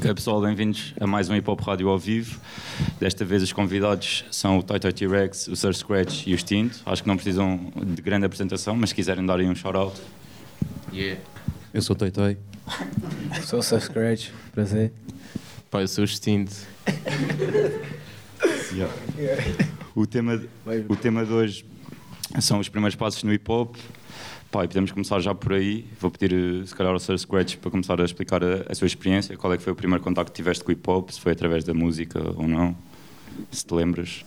Ok, pessoal, bem-vindos a mais um Hip Hop Rádio ao vivo. Desta vez os convidados são o Toy Toy T-Rex, o Sir Scratch e o Stinto. Acho que não precisam de grande apresentação, mas se quiserem dar aí um shout-out. Yeah. Eu sou Toy Toy. Sou o Sir Scratch, prazer. Pá, eu sou o extinto. Yeah. O, tema, o tema de hoje são os primeiros passos no hip hop. Pá, e podemos começar já por aí. Vou pedir, eh, se calhar, ao Sir Scratch para começar a explicar a, a sua experiência. Qual é que foi o primeiro contacto que tiveste com o hip hop? Se foi através da música ou não? Se te lembras?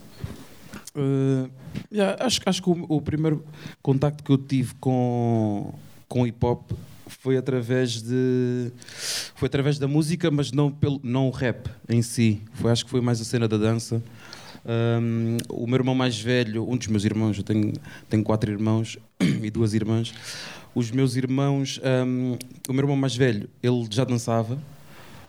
Uh, yeah, acho, acho que o, o primeiro contacto que eu tive com, com hip hop foi através de foi através da música, mas não pelo não o rap em si. Foi acho que foi mais a cena da dança. Um, o meu irmão mais velho, um dos meus irmãos, eu tenho, tenho quatro irmãos e duas irmãs. Os meus irmãos, um, o meu irmão mais velho, ele já dançava.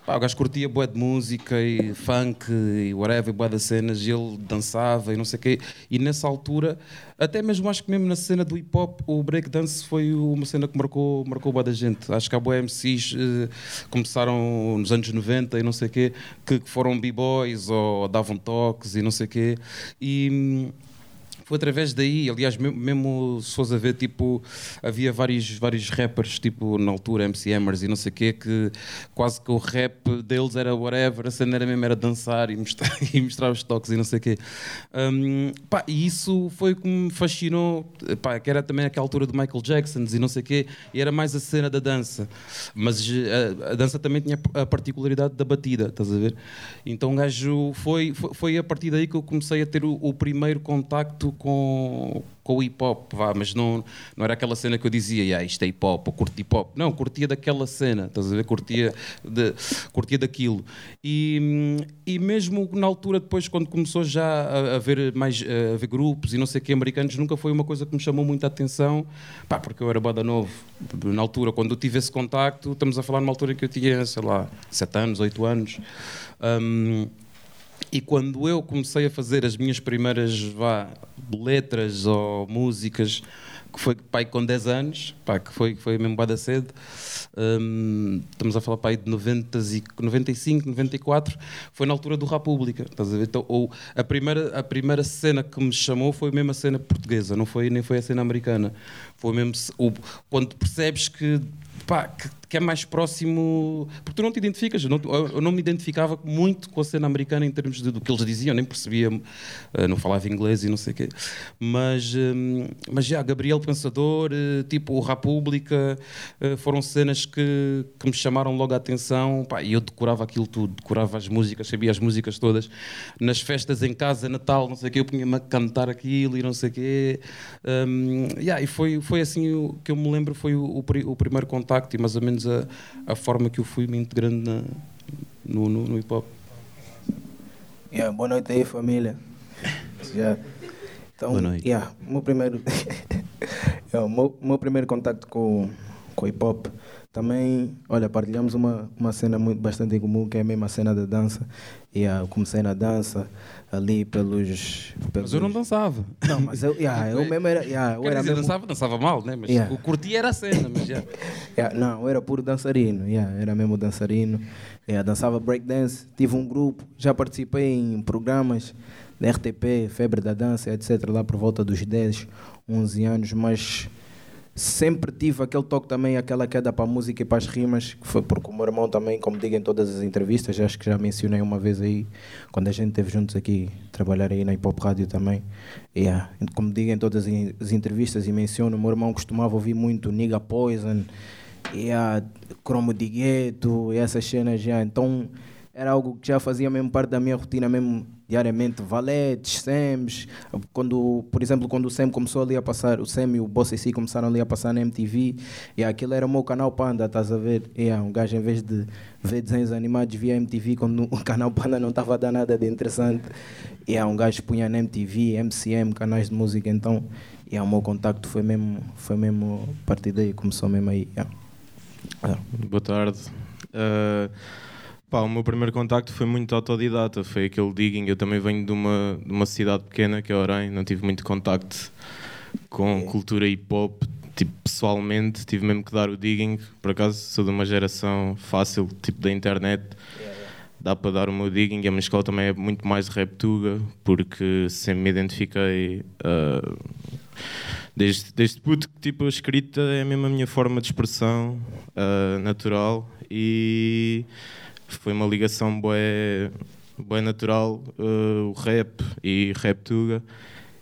Pá, o gajo curtia bué de música e funk e whatever, bué de cenas, e ele dançava e não sei o quê. E nessa altura, até mesmo acho que mesmo na cena do hip hop, o breakdance foi uma cena que marcou, marcou bué da gente. Acho que há bué MCs eh, começaram nos anos 90 e não sei o quê, que, que foram b-boys ou davam toques e não sei o quê. E hum, foi através daí, aliás, mesmo, se fosse a ver, tipo, havia vários, vários rappers, tipo, na altura, MC Hammers e não sei o quê, que quase que o rap deles era whatever, a cena era mesmo era dançar e mostrar, e mostrar os toques e não sei o quê. Um, pá, e isso foi o que me fascinou, pá, que era também aquela altura do Michael Jackson e não sei o quê, e era mais a cena da dança. Mas a, a dança também tinha a particularidade da batida, estás a ver? Então o gajo foi, foi, foi a partir daí que eu comecei a ter o, o primeiro contacto com, com o hip hop, vá, mas não, não era aquela cena que eu dizia, yeah, isto é hip hop, ou curto hip hop. Não, curtia daquela cena, estás a ver? Curtia, de, curtia daquilo. E, e mesmo na altura, depois, quando começou já a, a ver mais a ver grupos e não sei o que, americanos, nunca foi uma coisa que me chamou muita atenção, pá, porque eu era bada novo. Na altura, quando eu tive esse contacto, estamos a falar numa altura que eu tinha, sei lá, 7 anos, 8 anos. Um, e quando eu comecei a fazer as minhas primeiras vá, letras ou músicas, que foi pai com 10 anos, pá, que foi, foi mesmo bada cedo, um, estamos a falar pai de 90 e, 95, 94, foi na altura do República, estás a ver? Então, ou a primeira, a primeira cena que me chamou foi mesmo a cena portuguesa, não foi, nem foi a cena americana. Foi mesmo quando percebes que pá, que, que, é mais próximo. Porque tu não te identificas. Eu não, eu não me identificava muito com a cena americana em termos de, do que eles diziam, nem percebia, uh, não falava inglês e não sei o quê. Mas, um, mas já, Gabriel Pensador, uh, tipo, o República, uh, foram cenas que, que me chamaram logo a atenção. Pá, e eu decorava aquilo tudo, decorava as músicas, sabia as músicas todas. Nas festas em casa, Natal, não sei o quê, eu punha-me a cantar aquilo e não sei o quê. Um, yeah, e foi, foi assim que eu me lembro, foi o, o, o primeiro contacto e mais ou menos a, a forma que eu fui me integrando na, no, no, no hip hop. Yeah, boa noite aí, família. Yeah. Então, boa noite. Yeah, meu primeiro, yeah, meu, meu primeiro contacto com, com hip hop também, olha, partilhamos uma, uma cena muito, bastante em comum, que é a mesma cena da dança. E yeah, eu comecei na dança ali pelos, pelos... Mas eu não dançava. Não, mas eu, yeah, eu mesmo era. Yeah, eu era dizer, mesmo... dançava, dançava mal, né? Mas Yeah. o curtia era a cena, mas já. Yeah, não, eu era puro dançarino, yeah, era mesmo dançarino. Yeah, dançava breakdance, tive um grupo, já participei em programas da RTP, Febre da Dança, etc., lá por volta dos 10, 11 anos, mas sempre tive aquele toque também, aquela queda para a música e para as rimas, que foi porque o meu irmão também, como digo em todas as entrevistas, acho que já mencionei uma vez aí, quando a gente esteve juntos aqui, trabalhar aí na Hip Hop Rádio também. Yeah. Como digo em todas as entrevistas e menciono, o meu irmão costumava ouvir muito Nigga Poison, yeah, Cromo de Gueto essas cenas já. Então era algo que já fazia mesmo parte da minha rotina mesmo diariamente, valetes, SEMs, quando, por exemplo, quando o SEM começou ali a passar, o SEM e o Boss C começaram ali a passar na MTV, e aquilo era o meu canal Panda, estás a ver? E um gajo em vez de ver desenhos animados via MTV, quando o canal Panda não estava a dar nada de interessante, e um gajo punha na MTV, MCM, canais de música, então, e o meu contacto foi mesmo, foi mesmo a partir daí, começou mesmo aí. Boa tarde. Uh, pá, o meu primeiro contacto foi muito autodidata, foi aquele digging. Eu também venho de uma, de uma cidade pequena, que é Orem, não tive muito contacto com cultura hip hop. Tipo, pessoalmente, tive mesmo que dar o digging. Por acaso, sou de uma geração fácil, tipo da internet. dá para dar o meu digging. A minha escola também é muito mais rap tuga, porque sempre me identifiquei. Uh, desde, desde puto que tipo, a escrita é mesmo a minha forma de expressão uh, natural e foi uma ligação boa, boa natural uh, o rap e rap tuga.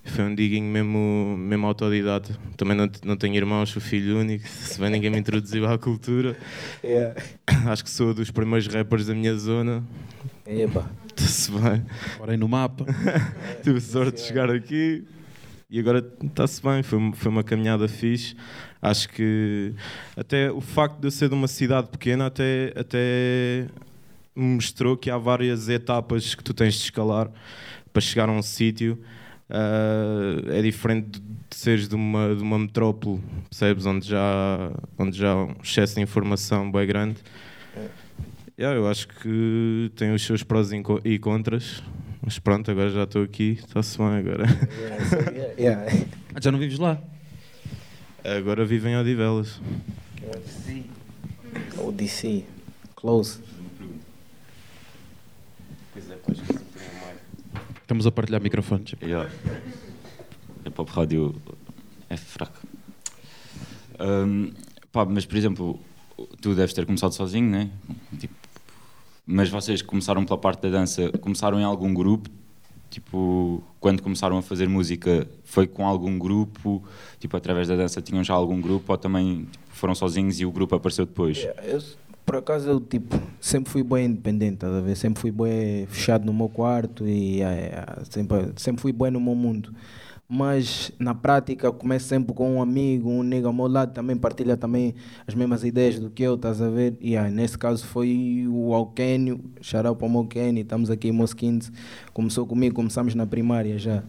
Foi um digging mesmo, mesmo autodidata. Também não, não tenho irmãos, sou filho único, se bem ninguém me introduziu à cultura. Yeah. Acho que sou dos primeiros rappers da minha zona. Eba. Está-se bem. Porém no mapa. Tive sorte de chegar aqui e agora está-se bem. Foi, foi uma caminhada fixe. Acho que até o facto de eu ser de uma cidade pequena até, até mostrou que há várias etapas que tu tens de escalar para chegar a um sítio uh, é diferente de seres de uma, de uma metrópole, percebes? Onde já, onde já há um excesso de informação bem grande. Yeah, eu acho que tem os seus prós e contras, mas pronto, agora já estou aqui, está-se bem agora. Yeah, yeah. Ah, já não vives lá? Agora vivo em Odivelas. ODC, close. Pois é, pois Estamos a partilhar microfones. Yeah. A pop rádio é fraco. Um, pá, mas, por exemplo, tu deves ter começado sozinho, né? Tipo, mas vocês começaram pela parte da dança, começaram em algum grupo? Tipo, quando começaram a fazer música, foi com algum grupo? Tipo, através da dança tinham já algum grupo? Ou também tipo, foram sozinhos e o grupo apareceu depois? Yeah, eu, por acaso eu tipo, sempre fui bem independente, tá ver? Sempre fui bem fechado no meu quarto e é, sempre, sempre fui bem no meu mundo. Mas na prática começo sempre com um amigo, um nego ao meu lado também partilha também as mesmas ideias do que eu, estás a ver? E aí, nesse caso foi o Alquênio, xarau para o Alquênio, estamos aqui em Mosquins, começou comigo, começamos na primária já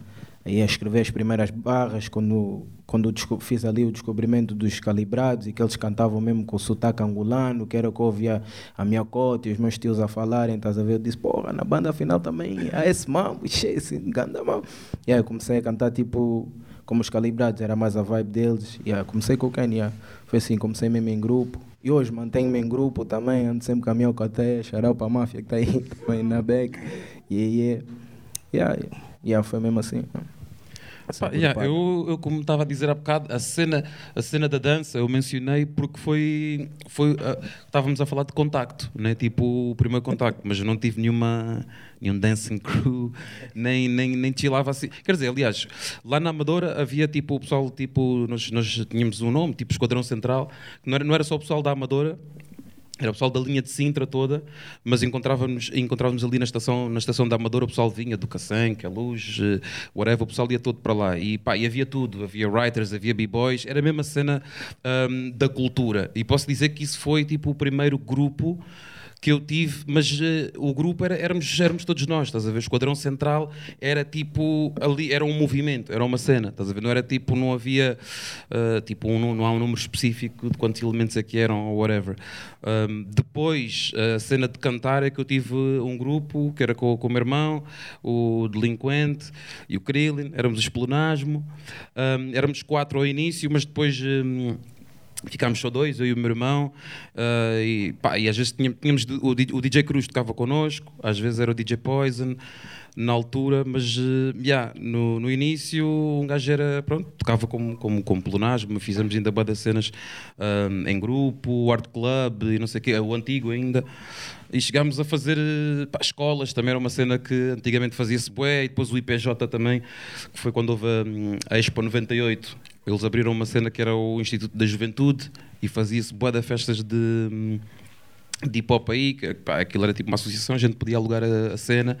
aí a escrever as primeiras barras quando quando fiz ali o descobrimento dos calibrados e que eles cantavam mesmo com o sotaque angolano, que era o que eu ouvia a minha cota e os meus tios a falarem, estás a ver? Eu disse, porra, na banda final também há esse mambo, esse ganda mambo. E aí comecei a cantar tipo como os calibrados, era mais a vibe deles. E aí comecei com o Ken, yeah. foi assim, comecei mesmo em grupo. E hoje mantenho-me em grupo também, ando sempre com a Té, xarau para a máfia que está aí também na back. E yeah, yeah. yeah, yeah, foi mesmo assim. Pá, yeah, eu, eu, como estava a dizer há bocado, a cena, a cena da dança eu mencionei porque foi. foi uh, estávamos a falar de contacto, né? tipo o primeiro contacto, mas eu não tive nenhuma, nenhum dancing crew, nem, nem, nem chilava assim. Quer dizer, aliás, lá na Amadora havia tipo o pessoal, tipo, nós, nós tínhamos um nome, tipo Esquadrão Central, que não era, não era só o pessoal da Amadora, era o pessoal da linha de Sintra toda, mas encontrávamos, encontrávamos ali na estação, na estação da Amadora, o pessoal vinha do Caçanque, a Luz, eh, whatever, o pessoal ia todo para lá. E, pá, e havia tudo, havia writers, havia b-boys, era a mesma cena um, da cultura. E posso dizer que isso foi tipo o primeiro grupo que eu tive, mas uh, o grupo era, éramos, éramos todos nós, estás a ver? O Esquadrão Central era tipo, ali era um movimento, era uma cena, estás a ver? Não era tipo, não havia, uh, tipo, um, não há um número específico de quantos elementos aqui é eram ou whatever. Um, depois, a cena de cantar é que eu tive um grupo que era com, com o meu irmão, o Delinquente e o Krillin, éramos o Esplanasmo, um, éramos quatro ao início, mas depois. Um, Ficámos só dois, eu e o meu irmão, uh, e, pá, e às vezes tínhamos, tínhamos o, o, DJ Cruz tocava connosco, às vezes era o DJ Poison, na altura, mas uh, yeah, no, no início um gajo era, pronto, tocava como, como, como pleonasmo, fizemos ainda boas cenas uh, em grupo, art club e não sei o quê, o antigo ainda. E chegámos a fazer pá, escolas, também era uma cena que antigamente fazia-se bué, e depois o IPJ também, que foi quando houve a, a Expo 98, eles abriram uma cena que era o Instituto da Juventude e fazia-se boa festas de, de hip hop aí, que, pá, aquilo era tipo uma associação, a gente podia alugar a, a cena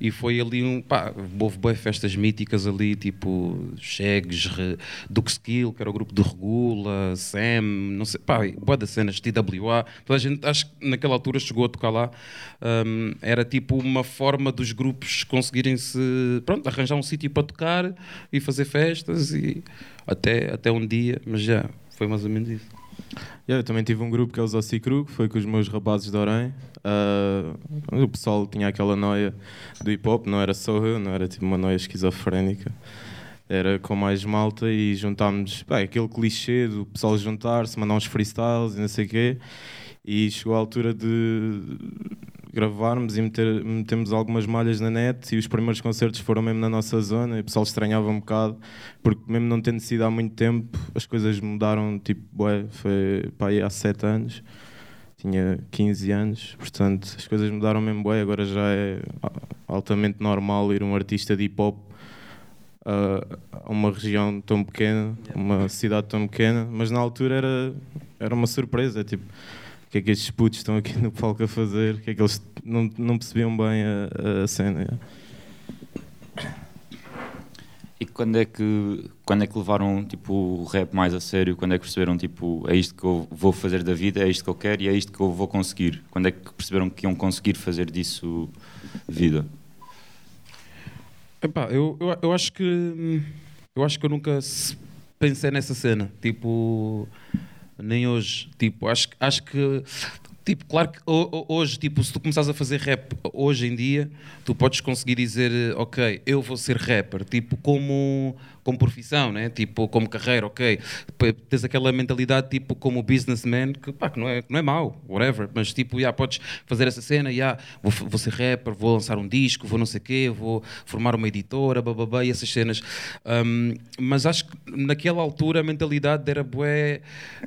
e foi ali um. pá, houve boas festas míticas ali, tipo Chegs, Duke Skill, que era o grupo do Regula, Sam, não sei, pá, boa das cenas, TWA. Toda a gente, acho que naquela altura chegou a tocar lá. Um, era tipo uma forma dos grupos conseguirem se. pronto, arranjar um sítio para tocar e fazer festas e até, até um dia, mas já foi mais ou menos isso. Yeah, eu também tive um grupo que é o Zossi que foi com os meus rapazes de Orem. Uh, o pessoal tinha aquela noia do hip hop, não era só eu, não era tipo uma noia esquizofrénica. Era com mais malta e juntámos bem, aquele clichê do pessoal juntar-se, mandar uns freestyles e não sei o quê. E chegou a altura de gravarmos e meter, metemos algumas malhas na net e os primeiros concertos foram mesmo na nossa zona e o pessoal estranhava um bocado porque mesmo não tendo sido há muito tempo as coisas mudaram tipo bué, foi para aí há 7 anos tinha 15 anos portanto as coisas mudaram mesmo bué, agora já é altamente normal ir um artista de hip hop a uma região tão pequena, uma cidade tão pequena, mas na altura era, era uma surpresa, tipo que é que estes putos estão aqui no palco a fazer, o que é que eles não, não percebiam bem a, a cena. E quando é que quando é que levaram tipo o rap mais a sério? Quando é que perceberam tipo é isto que eu vou fazer da vida, é isto que eu quero e é isto que eu vou conseguir? Quando é que perceberam que iam conseguir fazer disso vida? Epá, eu, eu, eu acho que eu acho que eu nunca pensei nessa cena, tipo nem hoje. Tipo, acho, acho que tipo, claro que hoje, tipo, se tu começares a fazer rap hoje em dia, tu podes conseguir dizer, ok, eu vou ser rapper, tipo, como como profissão, né? tipo, como carreira, ok. Tens aquela mentalidade tipo como businessman, que, pá, que, não, é, que não é mau, whatever, mas tipo, yeah, podes fazer essa cena, yeah, vou, vou ser rapper, vou lançar um disco, vou não sei o quê, vou formar uma editora, bababá, e essas cenas. Um, mas acho que naquela altura a mentalidade era bué,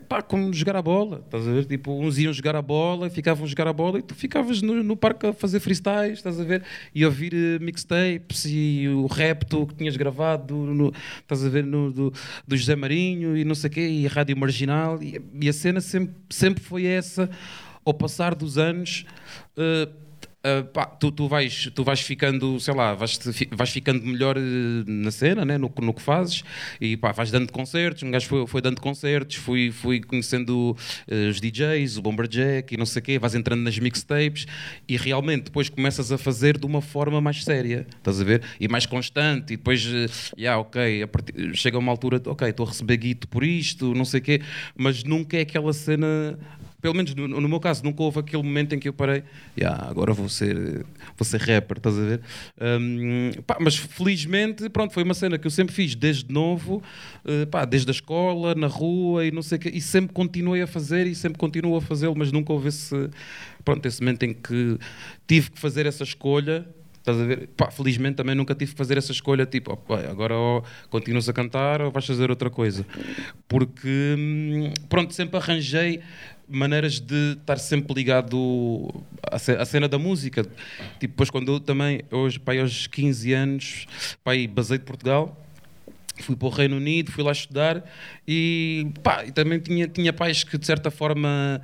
pá, como jogar a bola, estás a ver? Tipo, uns iam jogar a bola, ficavam a jogar a bola e tu ficavas no, no parque a fazer freestyles, estás a ver? E ouvir uh, mixtapes e o rap tu, que tinhas gravado no, estás a ver, no, do, do José Marinho e não sei o quê, e a Rádio Marginal, e, e, a cena sempre, sempre foi essa, ao passar dos anos. Uh, Uh, pá, tu, tu, vais, tu vais ficando, sei lá, vais, vais ficando melhor uh, na cena, né? no, no que fazes, e pá, vais dando concertos. Um gajo foi, foi dando concertos, fui, fui conhecendo uh, os DJs, o Bomberjack e não sei o quê, vais entrando nas mixtapes. E realmente depois começas a fazer de uma forma mais séria, estás a ver? E mais constante, e depois, uh, yeah, ok, partir, chega uma altura, ok, estou a receber guito por isto, não sei o quê, mas nunca é aquela cena pelo menos no, no, meu caso, nunca houve aquele momento em que eu parei, yeah, agora vou ser, vou ser rapper, estás a ver? Um, pá, mas felizmente, pronto, foi uma cena que eu sempre fiz desde novo, uh, pá, desde a escola, na rua e não sei o quê, e sempre continuei a fazer e sempre continuo a fazê-lo, mas nunca houve esse, pronto, esse momento em que tive que fazer essa escolha Estás a ver? Pá, felizmente também nunca tive que fazer essa escolha, tipo, agora ou continuas a cantar ou vais fazer outra coisa. Porque, hum, pronto, sempre arranjei maneiras de estar sempre ligado à cena da música. Tipo, depois quando eu também, hoje, pai, aos 15 anos, pai, basei de Portugal, fui para o Reino Unido, fui lá estudar e, pá, e também tinha, tinha pais que de certa forma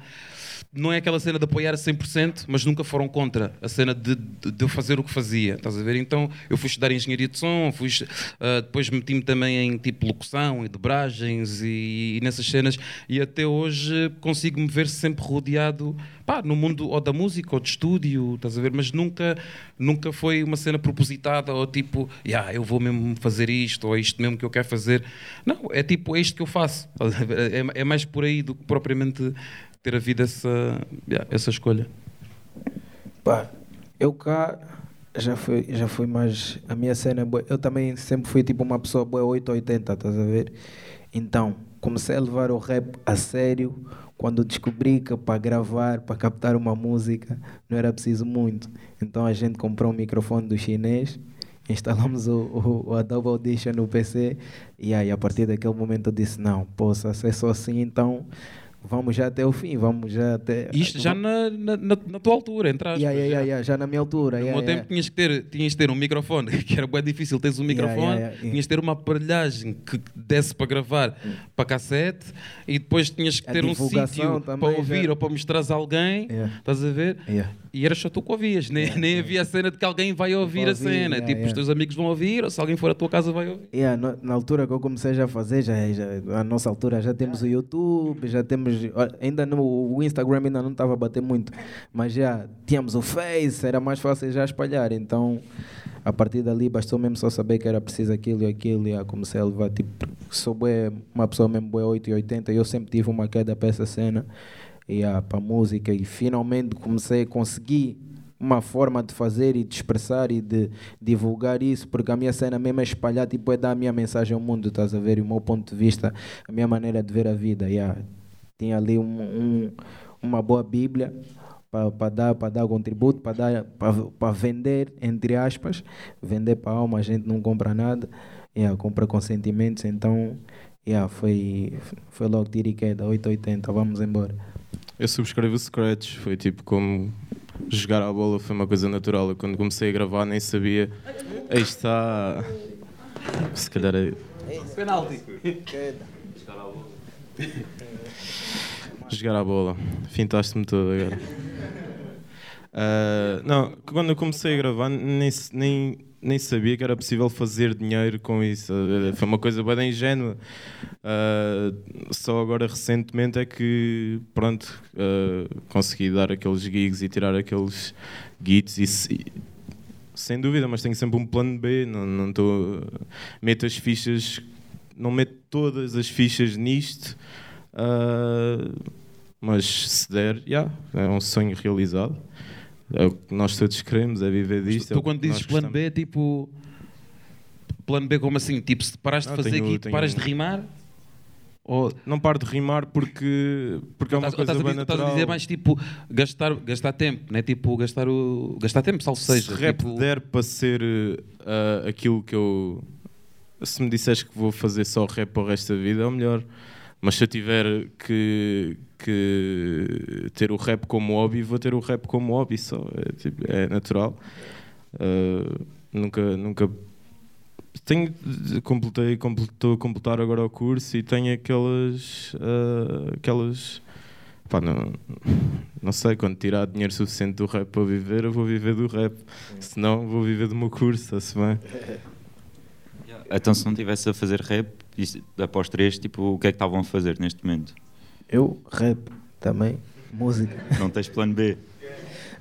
não é aquela cena de apoiar a 100%, mas nunca foram contra a cena de, de, de eu fazer o que fazia, estás a ver? Então eu fui estudar engenharia de som, fui, uh, depois meti-me também em tipo locução e dobragens e, e, nessas cenas e até hoje consigo me ver sempre rodeado pá, no mundo ou da música ou de estúdio, estás a ver? Mas nunca, nunca foi uma cena propositada ou tipo, yeah, eu vou mesmo fazer isto ou é isto mesmo que eu quero fazer. Não, é tipo, é isto que eu faço. É, é mais por aí do que propriamente ter havido essa, essa escolha? Pá, eu cá já fui, já fui mais. A minha cena, eu também sempre fui tipo uma pessoa boa 880, estás a ver? Então, comecei a levar o rap a sério quando descobri que para gravar, para captar uma música, não era preciso muito. Então a gente comprou um microfone do chinês, instalamos o, o, o Adobe Audition no PC e aí a partir daquele momento eu disse, não, posso ser só assim, então vamos já até o fim, vamos já até. Isto já na, na, na tua altura, entras. Yeah, yeah, yeah, já na minha altura. No yeah, meu tempo tinhas que ter, tinhas ter um microfone, que era bem difícil, tens um microfone, tinhas que ter uma aparelhagem que desse para gravar para cassete e depois tinhas que ter um sítio para ouvir já... ou para mostrar a alguém, estás a ver? E era só tu que ouvias, nem, nem havia a cena de que alguém vai ouvir a cena. tipo, os teus amigos vão ouvir, ou se alguém for à tua casa vai ouvir. Yeah, na altura que eu comecei já a fazer, já, já, a nossa altura já temos o YouTube, já temos ainda no o Instagram ainda não estava a bater muito, mas já tínhamos o Face, era mais fácil já espalhar. Então, a partir dali bastou mesmo só saber que era preciso aquilo e aquilo e comecei a levar tipo, sou bué, uma pessoa mesmo boa 8 e 80, eu sempre tive uma queda para essa cena e para a música e finalmente comecei a conseguir uma forma de fazer e de expressar e de divulgar isso, porque a minha cena mesmo é espalhar, tipo, é dar a minha mensagem ao mundo, estás a ver? E o meu ponto de vista, a minha maneira de ver a vida. Yeah tinha ali um, um, uma boa Bíblia para dar, para dar contributo, para vender, entre aspas, vender para alma, a gente não compra nada, yeah, compra com sentimentos, então yeah, foi, foi logo tiro e queda, 880, vamos embora. Eu subscrevo o Scratch, foi tipo como jogar a bola, foi uma coisa natural. Eu, quando comecei a gravar nem sabia. Aí está. Se calhar é. Penalti. Jogar a bola. Fintaste-me todo agora. Uh, não, quando eu comecei a gravar, nem, nem, nem sabia que era possível fazer dinheiro com isso. Foi uma coisa bem ingênua. Uh, só agora recentemente é que pronto uh, consegui dar aqueles gigs e tirar aqueles gits e, sem dúvida, mas tenho sempre um plano B. Não, não tô, meto as fichas, não meto todas as fichas nisto. mas se der, yeah, é um sonho realizado. É o que nós todos queremos, é viver disto. Tu, é quando dizes plano B, é tipo. Plano B, como assim? Tipo, se parares de fazer aqui, tenho... paras de rimar? Ou... Não paro de rimar porque, porque é uma coisa bem natural. Estás a dizer mais tipo gastar, gastar tempo, não é tipo gastar, o, gastar tempo, salvo seja. Se rap tipo... der para ser uh, aquilo que eu. Se me disseres que vou fazer só rap para o resto da vida, é o melhor. Mas se eu tiver que, que ter o rap como hobby, vou ter o rap como hobby só. É, tipo, é natural. Uh, nunca, nunca tenho completei, estou a completar agora o curso e tenho aquelas uh, aquelas pá, não, não sei, quando tirar dinheiro suficiente do rap para viver, eu vou viver do rap. Se não, vou viver do meu curso, está-se bem. Então se não estivesse a fazer rap, após três, tipo, o que é que estavam a fazer neste momento? Eu, rap, também, música. Não tens plano B?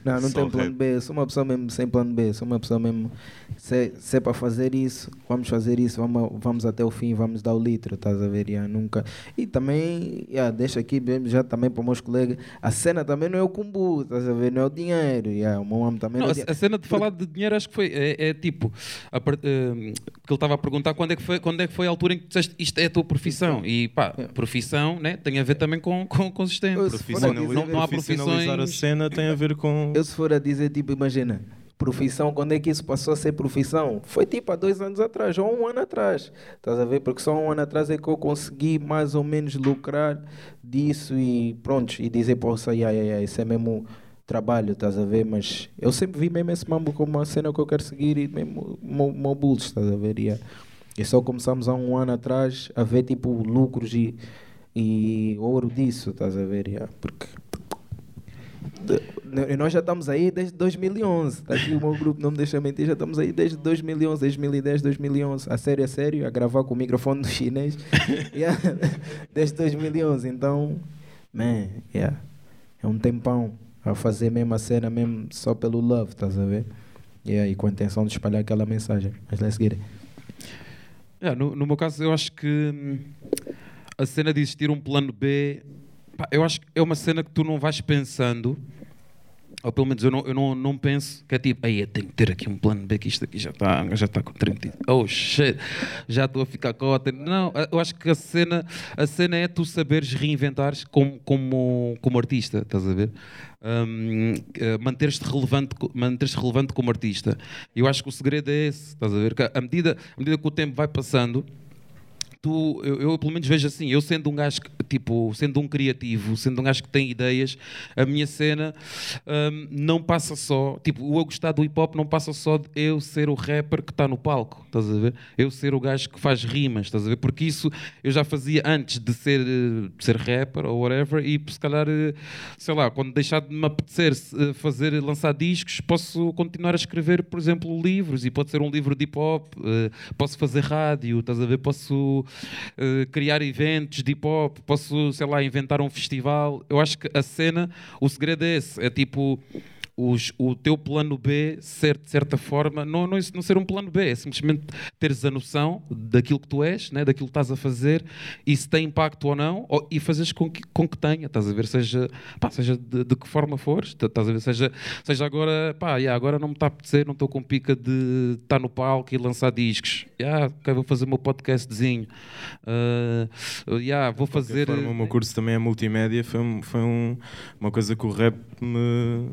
Não, não tenho plano B. Sou uma pessoa mesmo sem plano B. Sou uma pessoa mesmo. Se, se é para fazer isso, vamos fazer isso, vamos, vamos até o fim, vamos dar o litro, estás a ver? Yeah, nunca. E também, yeah, deixa aqui já também para os meus colegas, a cena também não é o cumbu, estás a ver? Não é o dinheiro. Yeah, o meu amo também não, não é a, a cena de falar de dinheiro acho que foi. É, é tipo. A, uh, que ele estava a perguntar quando é, que foi, quando é que foi a altura em que disseste isto é a tua profissão. E pá, yeah. profissão né, tem a ver também com, com consistente. Profissionalizar, não, não há profissões. a cena tem a ver com. Eu se for a dizer, tipo, imagina profissão, quando é que isso passou a ser profissão? Foi tipo há dois anos atrás, ou um ano atrás. Estás a ver? Porque só um ano atrás é que eu consegui mais ou menos lucrar disso e pronto, e dizer, poxa, isso é mesmo trabalho, estás a ver? Mas eu sempre vi mesmo esse mambo como uma cena que eu quero seguir e mesmo meu, meu estás a ver? E, só começamos há um ano atrás a ver tipo lucros e, e ouro disso, estás a ver? Porque nós já estamos aí desde 2011. Tá aqui o meu grupo não me deixa mentir, já estamos aí desde 2011, 2010, 2011. A sério, a sério, a gravar com o microfone do chinês. yeah, desde 2011. Então, man, yeah, é um tempão a fazer mesmo a cena mesmo só pelo love, estás a ver? Yeah, e com a intenção de espalhar aquela mensagem. Mas let's get it. Yeah, no, no meu caso, eu acho que hum, a cena de existir um plano B Eu acho que é uma cena que tu não vais pensando, ou pelo menos eu não, eu não, não penso que é tipo, aí eu tenho que ter aqui um plano B, que isto aqui já está já está com 30. Oh shit, já estou a ficar cota. Não, eu acho que a cena, a cena é tu saberes reinventares como, como, como artista, estás a ver? Um, eh, manter-te relevante, manter relevante como artista. Eu acho que o segredo é esse, estás a ver? Que à medida, à medida que o tempo vai passando tu, eu, eu, pelo menos vejo assim, eu sendo um gajo, tipo, sendo um criativo, sendo um gajo que tem ideias, a minha cena um, não passa só, tipo, o eu gostar do hip hop não passa só de eu ser o rapper que está no palco, estás a ver? Eu ser o gajo que faz rimas, estás a ver? Porque isso eu já fazia antes de ser, de ser rapper ou whatever, e se calhar, sei lá, quando deixar de me apetecer eh, fazer, lançar discos, posso continuar a escrever, por exemplo, livros, e pode ser um livro de hip hop, eh, posso fazer rádio, estás a ver? Posso uh, criar eventos de hip hop, posso, sei lá, inventar um festival. Eu acho que a cena, o segredo é esse: é tipo os, o teu plano B ser, de certa forma, não, não, não ser um plano B, é simplesmente teres a noção daquilo que tu és, né? daquilo que estás a fazer e se tem impacto ou não, ou, e fazeres com que, com que tenha, estás a ver, seja, pá, seja de, de, que forma fores, estás a ver, seja, seja agora, pá, yeah, agora não me está a apetecer, não estou com pica de estar no palco e lançar discos, yeah, okay, vou fazer o meu podcastzinho, uh, yeah, vou fazer... Forma, o meu curso também é multimédia, foi, foi um, uma coisa que o rap me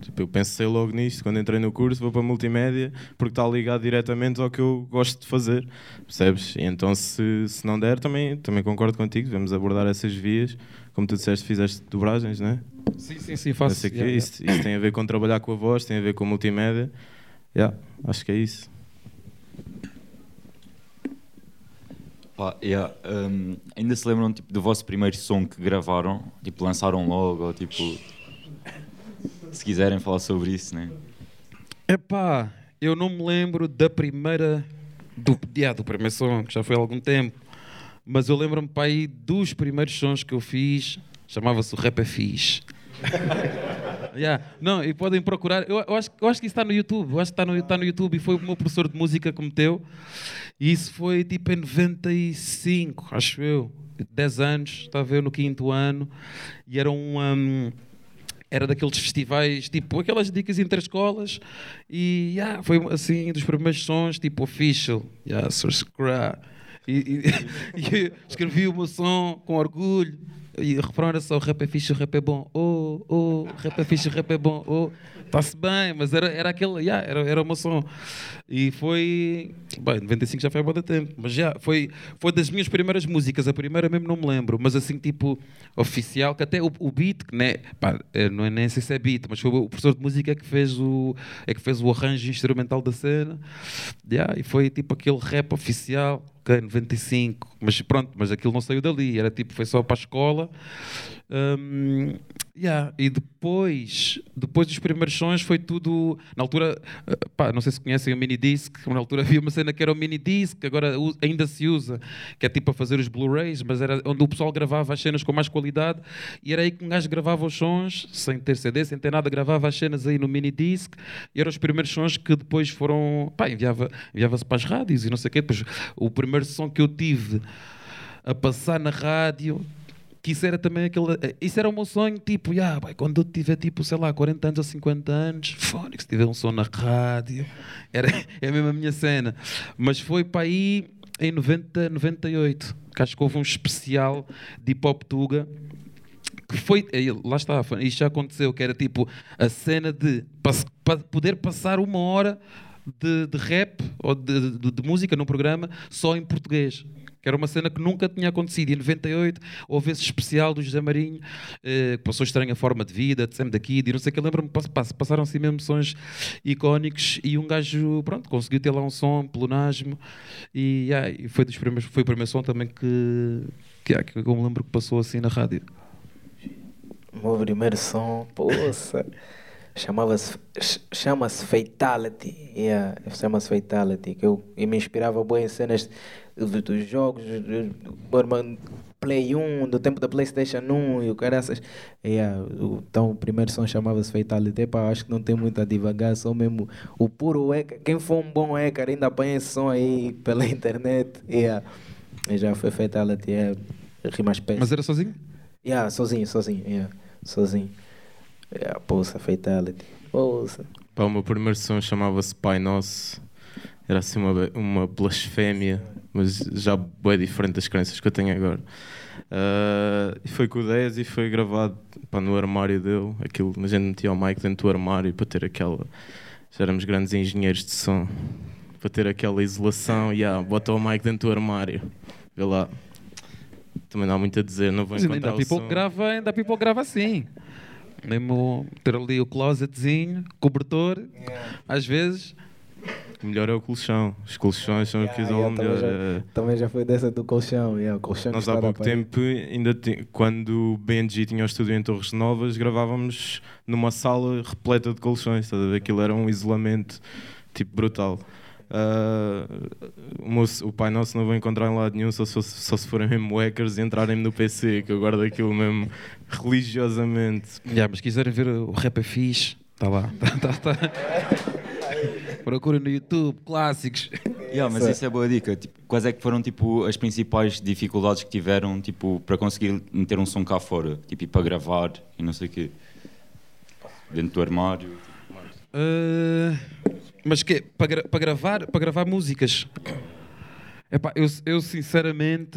Tipo, eu pensei logo nisto quando entrei no curso, vou para multimédia porque está ligado diretamente ao que eu gosto de fazer, percebes? E então se, se não der, também, também concordo contigo, devemos abordar essas vias. Como tu disseste, fizeste dobragens, não é? Sim, sim, sim, faço. Que yeah, isso, yeah. isso tem a ver com trabalhar com a voz, tem a ver com multimédia. Yeah, acho que é isso. Pá, yeah, um, ainda se lembram tipo, do vosso primeiro som que gravaram? Tipo, lançaram logo, ou tipo se quiserem falar sobre isso, né? Epá, eu não me lembro da primeira, do, yeah, do primeiro som, que já foi há algum tempo, mas eu lembro-me aí dos primeiros sons que eu fiz, chamava-se o Rap é Fixe. yeah. Não, e podem procurar. Eu, eu, acho, eu acho que isso está no YouTube. Eu acho que está no, está no YouTube e foi o meu professor de música que meteu. E isso foi tipo em 95, acho eu. 10 anos, estava a ver no quinto ano. E era um, um era daqueles festivais, tipo, aquelas dicas entre escolas, e yeah, foi assim, dos primeiros sons, tipo, official, yeah, subscribe. E, e, e escrevi o meu som com orgulho. E o refrão era só: rap é fixe, o rap é bom. Oh, oh, rap é fixe, o rap é bom. Oh, está-se bem, mas era, era aquele, yeah, era, era uma som. E foi, bem, 95 já foi há muito tempo, mas já foi, foi das minhas primeiras músicas, a primeira mesmo não me lembro, mas assim, tipo, oficial, que até o, o beat, né, pá, é, não é nem sei se é beat, mas foi o professor de música que fez o, é que fez o arranjo instrumental da cena, yeah, e foi tipo aquele rap oficial, ok, 95, mas pronto, mas aquilo não saiu dali, era tipo, foi só para a escola. Um, yeah. E depois, depois dos primeiros sons foi tudo. Na altura, eh, pá, não sei se conhecem o mini disc, na altura havia uma cena que era o mini disc, que agora ainda se usa, que é tipo a fazer os Blu-rays, mas era onde o pessoal gravava as cenas com mais qualidade e era aí que um gajo gravava os sons, sem ter CD, sem ter nada, gravava as cenas aí no mini disc e eram os primeiros sons que depois foram. pá, enviava, enviava-se para as rádios e não sei o quê. Depois, o primeiro som que eu tive a passar na rádio que isso era também aquele. Isso era o meu sonho, tipo, yeah, boy, quando eu tiver, tipo, sei lá, 40 anos ou 50 anos, se tiver um som na rádio, era, é mesmo a minha cena. Mas foi para aí em 90, 98, que acho que houve um especial de hip hop Tuga. Que foi, lá está, isto já aconteceu, que era tipo a cena de poder passar uma hora de, de rap ou de, de, de música no programa só em português que era uma cena que nunca tinha acontecido. E em 98 houve esse especial do José Marinho, eh, que passou estranha forma de vida, de Sam daqui, e não sei o que. Lembro-me, passaram assim mesmo sons icónicos e um gajo, pronto, conseguiu ter lá um som, pelonasmo, e, yeah, e foi, dos primeiros, foi o primeiro som também que, que, yeah, que eu me lembro que passou assim na rádio. O meu primeiro som, poça. chamava-se chama-se Fatality yeah, chama-se Fatality que eu, me inspirava bem em cenas dos jogos, do Play 1, do tempo da Playstation 1 e o caraças. Yeah, então o primeiro som chamava-se Fatality. Pá, acho que não tem muito a divagar, só mesmo o puro hacker. Quem for um bom hacker ainda apanha esse som aí pela internet. Yeah. E já foi Fatality, é rimas pés. Mas era sozinho? Yeah, sozinho, sozinho, yeah, sozinho. Yeah, poça, Fatality. Poça. Pá, o meu primeiro som chamava-se Pai Nosso. Era assim uma, uma blasfémia mas já bem diferente das crenças que eu tenho agora. Uh, e foi com o 10 e foi gravado pá, no armário dele. Aquilo, a gente metia o mic dentro do armário para ter aquela. Já éramos grandes engenheiros de som. Para ter aquela isolação. E yeah, bota o mic dentro do armário. Vê lá. Também não há muito a dizer, não vou mas encontrar ainda o people som. Grava, ainda people grava assim. Mesmo ter ali o closetzinho, cobertor, yeah. às vezes o melhor é o colchão. Os colchões são yeah, o que usam yeah, melhor. Também já, também já foi dessa do colchão. Yeah, o colchão Nós há pouco tempo, ainda quando o Benji tinha o estúdio em Torres Novas, gravávamos numa sala repleta de colchões. Aquilo era um isolamento tipo brutal. Uh, o, meu, o, Pai Nosso não vou encontrar em lado nenhum só, só, só se forem mesmo hackers e entrarem no PC, que eu guardo aquilo mesmo religiosamente. Yeah, mas quiserem ver o rap é fixe, Está lá. Tá, tá, tá. Procura no YouTube, clássicos. Yeah, mas isso é boa dica. Tipo, quais é que foram tipo, as principais dificuldades que tiveram tipo, para conseguir meter um som cá fora? Tipo, e para gravar e não sei o quê? Dentro do armário? Uh, mas que para, gra para, gravar, para gravar músicas? Epá, eu, eu sinceramente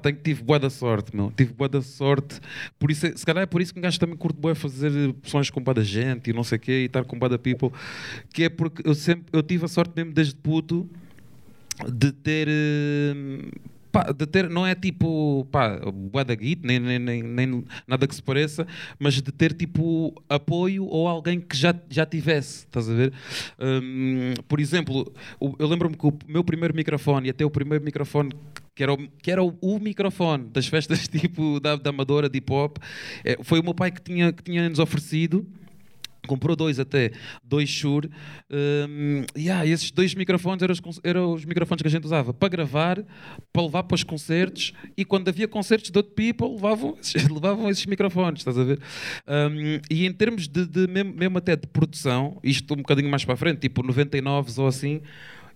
tenho, tive boa da sorte, meu. Tive boa da sorte. Por isso, se calhar é por isso que um gajo também curte boa fazer sons com boa da gente e não sei o quê, e estar com boa da people. Que é porque eu sempre eu tive a sorte mesmo desde puto de ter. Uh, pá, de ter, não é tipo, pá, da guito, nem, nem, nem, nem, nada que se pareça, mas de ter tipo apoio ou alguém que já, já tivesse, estás a ver? Um, por exemplo, eu lembro-me que o meu primeiro microfone, e até o primeiro microfone que era, o, que era o, o, microfone das festas tipo da, da Amadora de hip hop, é, foi o meu pai que tinha, que tinha nos oferecido comprou dois até, dois Shure, um, yeah, esses dois microfones eram os, eram os, microfones que a gente usava para gravar, para levar para os concertos, e quando havia concertos de outro people, levavam, levavam esses microfones, estás a ver? Um, e em termos de, de mesmo, mesmo, até de produção, isto um bocadinho mais para a frente, tipo 99 ou assim,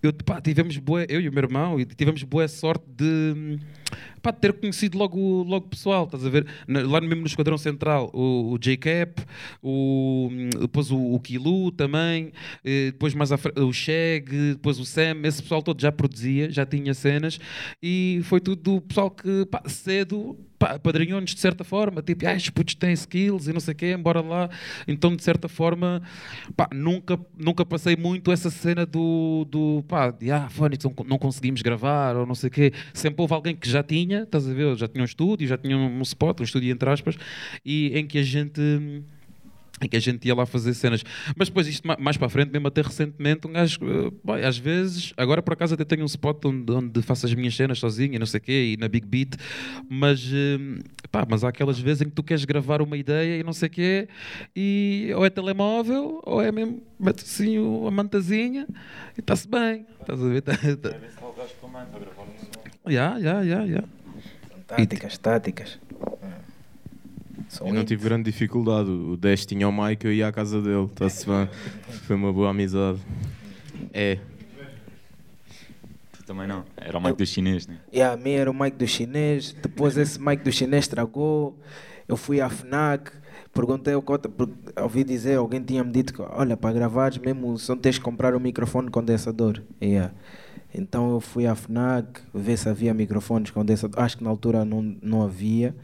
eu, pá, tivemos boa, eu e o meu irmão, tivemos boa sorte de, pá, de ter conhecido logo, logo pessoal, estás a ver? Lá mesmo no Esquadrão Central, o, o J-Cap, o, depois o, o Kilu também, eh, depois mais o Shag, depois o Sam, esse pessoal todo já produzia, já tinha cenas, e foi tudo do pessoal que, pá, cedo padrinhou-nos de certa forma, tipo, ah, estes putos têm skills e não sei o quê, embora lá. Então, de certa forma, pá, nunca, nunca passei muito essa cena do, do pá, de, ah, Phonics, não, não conseguimos gravar ou não sei o quê. Sempre houve alguém que já tinha, estás a ver, já tinha um estúdio, já tinha um spot, um estúdio entre aspas, e em que a gente em que a gente ia lá fazer cenas. Mas depois, isto mais para a frente, mesmo até recentemente, um gajo, boy, às vezes, agora por acaso até tenho um spot onde, onde faço as minhas cenas sozinho e não sei o quê, e na Big Beat, mas, hum, pá, mas há aquelas vezes em que tu queres gravar uma ideia e não sei o quê, e ou é telemóvel, ou é mesmo, mete assim a mantazinha e está-se bem. Estás a ver? Tá, tá. Já, já, já, já. Táticas, táticas. Eu não tive grande dificuldade. O Dash tinha o Mike, eu ia à casa dele. Tá-se bem. Foi uma boa amizade. É. Tu também não. Era o Mike eu, do chinês, né? Yeah, a mim era o Mike do chinês. Depois esse Mike do chinês estragou. Eu fui à FNAC. Perguntei ao Cota, ouvi dizer, alguém tinha-me dito que, olha, para gravares mesmo, só tens de comprar um microfone condensador. Yeah. Então eu fui à FNAC, ver se havia microfones condensador. Acho que na altura não, não havia.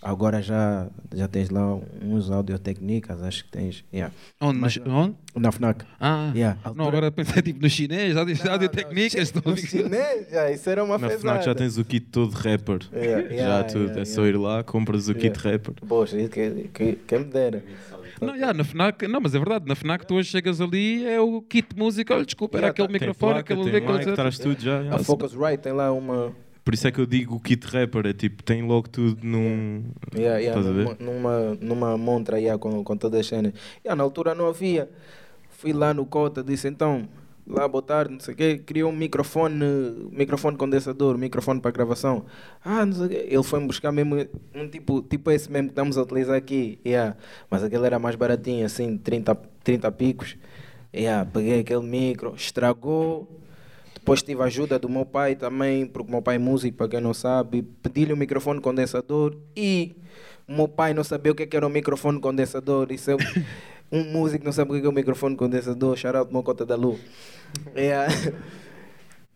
Agora já, já tens lá uns audiotecnicas, acho que tens. Yeah. Onde? Mas, onde? Na FNAC. Ah, yeah. não, agora pensei tipo no chinês, audiotecnicas. No, chinês, yeah, isso era uma Na FNAC já tens o kit todo rapper. Yeah, já tudo, é só ir lá, compras o kit rapper. Poxa, que, que, quem me dera. Não, yeah, na FNAC, não, mas é verdade, na FNAC tu hoje chegas ali, é o kit música, olha, desculpa, era aquele microfone, placa, aquele tem mic, traz tudo já. A Focusrite tem lá uma por isso é que eu digo o kit rapper, é tipo, tem logo tudo num. Yeah, yeah, numa, numa, numa montra yeah, com, com todas as cenas. Yeah, na altura não havia. Fui lá no Cota, disse então, lá botar, não sei o quê, criou um microfone, microfone condensador, microfone para gravação. Ah, não sei o quê. Ele foi-me buscar mesmo um tipo, tipo esse mesmo que estamos a utilizar aqui. Yeah. Mas aquele era mais baratinho, assim, 30, 30 picos. Yeah, peguei aquele micro, estragou depois tive a ajuda do meu pai também, porque o meu pai é músico, para quem não sabe. Pedi-lhe um microfone condensador e o meu pai não sabia o que é era um microfone condensador. Isso é um músico não sabe o que é um microfone condensador. Shout out meu cota da Lu. É,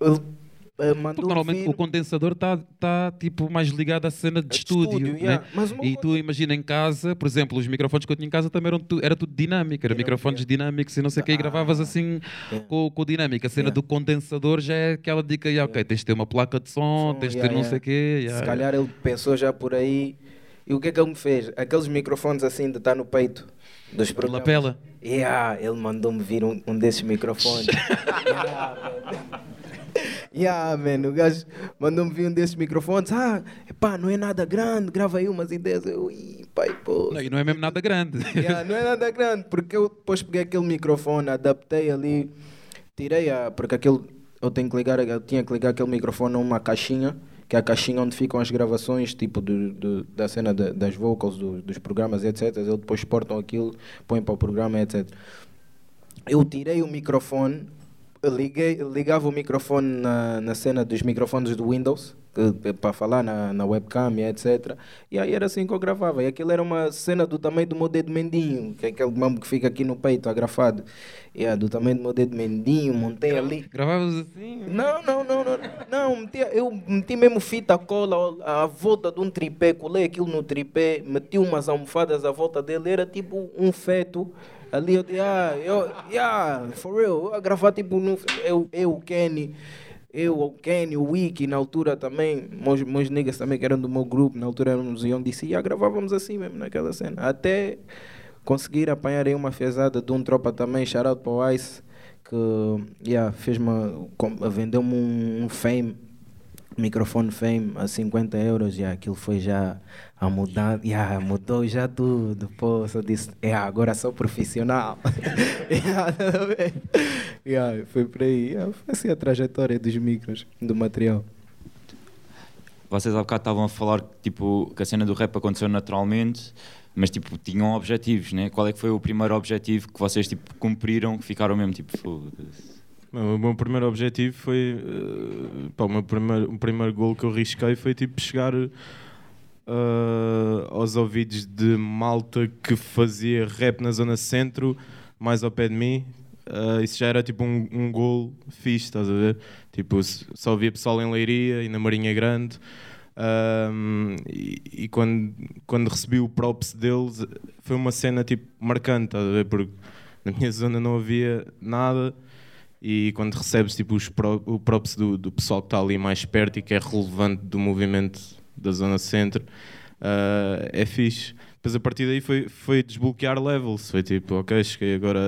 Uh, Porque normalmente vir... o condensador está tá, tipo mais ligado à cena de, de estúdio, estúdio né? yeah. e tu imagina em casa, por exemplo, os microfones que eu tinha em casa também eram tu, era tudo dinâmico, eram microfones yeah. dinâmicos e não sei o ah, que, e gravavas assim yeah. com, com dinâmica. A cena do condensador já é aquela dica, yeah, ok, tens de ter uma placa de som, som tens de ter não sei o quê. Se calhar ele pensou já por aí. E o que é que ele me fez? Aqueles microfones assim de estar no peito dos programas. Lapela. Yeah, ele mandou-me vir um, um desses microfones. yeah, yeah, man, o gajo mandou-me vir um desses microfones. Ah, pá, não é nada grande, grava aí umas ideias. Eu, pai, pô. Não, e não é mesmo nada grande. yeah, não é nada grande, porque eu depois peguei aquele microfone, adaptei ali, tirei a. Porque aquele. Eu tenho que ligar, eu tinha que ligar aquele microfone a uma caixinha que é a caixinha onde ficam as gravações, tipo do, do da cena de, das vocals, do, dos programas, etc. Eles depois exportam aquilo, põem para o programa, etc. Eu tirei o microfone, liguei, ligava o microfone na, na cena dos microfones do Windows, para falar na, na webcam e etc. E aí era assim que eu gravava. E aquilo era uma cena do tamanho do meu dedo mendinho, que é aquele mambo que fica aqui no peito, agrafado. E yeah, do tamanho do meu dedo mendinho, montei ali. Gravavas assim? Não, não, não, não. Não, eu meti mesmo fita cola à volta de um tripé, colei aquilo no tripé, meti umas almofadas à volta dele, era tipo um feto. Ali eu disse, ah, eu, yeah, for real, a gravar tipo, no, eu, eu, Kenny eu, o Kenny, o Wiki, na altura também, meus, meus niggas também que eram do meu grupo, na altura éramos em DC, e gravávamos assim mesmo naquela cena. Até conseguir apanhar aí uma fezada de um tropa também, shout out para o Ice, que yeah, fez-me, vendeu-me um, um fame microfone Fame a 50 euros, e aquilo foi já a mudar, yeah, mudou já tudo. Pô, só disse, yeah, agora sou profissional. yeah, foi por aí. Yeah, foi assim a trajetória dos micros, do material. Vocês há bocado estavam a falar tipo, que a cena do rap aconteceu naturalmente, mas tipo, tinham objetivos, né? Qual é que foi o primeiro objetivo que vocês tipo, cumpriram, que ficaram mesmo tipo, foda-se? O meu primeiro objetivo foi. Uh, pá, o meu primeiro, o primeiro gol que eu risquei foi tipo chegar uh, aos ouvidos de malta que fazia rap na zona centro, mais ao pé de mim. Uh, isso já era tipo um, um gol fixe, estás a ver? Tipo, só via pessoal em Leiria e na Marinha Grande. Um, e, e quando, quando recebi o props deles, foi uma cena tipo marcante, estás a ver? Porque na minha zona não havia nada e quando recebes tipo, os o props do, do pessoal que está ali mais perto e que é relevante do movimento da zona centro, uh, é fixe. Depois a partir daí foi, foi desbloquear levels, foi tipo, ok, cheguei agora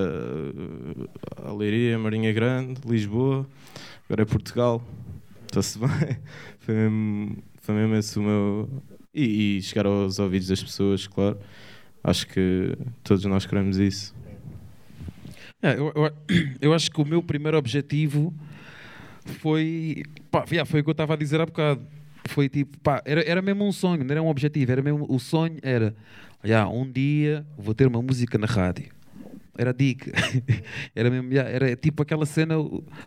a Leiria, Marinha Grande, Lisboa, agora é Portugal, está-se bem. Foi mesmo, foi mesmo esse o meu. E, e chegar aos ouvidos das pessoas, claro. Acho que todos nós queremos isso. É, eu, eu, eu, acho que o meu primeiro objetivo foi. Pá, yeah, foi o que eu estava a dizer há bocado. Foi tipo, pá, era, era mesmo um sonho, não era um objetivo, era mesmo. O sonho era, yeah, um dia vou ter uma música na rádio. Era dica. era mesmo, era tipo aquela cena,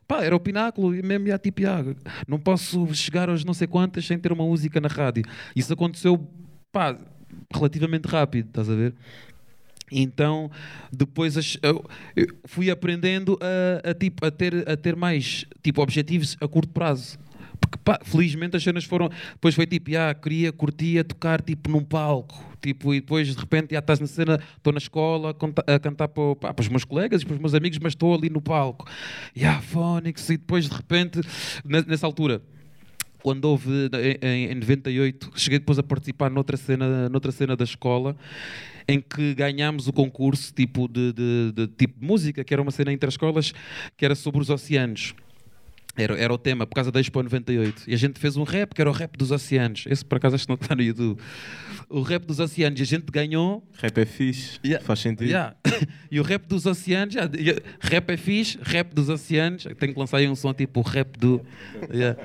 pá, era o pináculo, mesmo, yeah, tipo, não posso chegar aos não sei quantas sem ter uma música na rádio. Isso aconteceu, pá, relativamente rápido, estás a ver? Então, depois eu fui aprendendo a, a, tipo, a, ter, a ter mais tipo, objetivos a curto prazo. Porque, pá, felizmente as cenas foram. Depois foi tipo, ah, queria, curtia tocar tipo num palco. Tipo, e depois de repente já estás na cena, estou na escola a cantar para, pá, para os meus colegas e para os meus amigos, mas estou ali no palco. E ah, Phonics, e depois de repente, nessa altura quando houve em 98, cheguei depois a participar noutra cena, noutra cena da escola em que ganhámos o concurso tipo de, de, de tipo de música, que era uma cena entre as escolas, que era sobre os oceanos. Era, era o tema, por causa da Expo 98. E a gente fez um rap, que era o rap dos oceanos. Esse, por acaso, acho que não está no YouTube. O rap dos oceanos. E a gente ganhou... Rap é fixe. Yeah. Faz sentido. Yeah. e o rap dos oceanos... Yeah. Rap é fixe, rap dos oceanos. Tenho que lançar aí um som tipo o rap do... Yeah.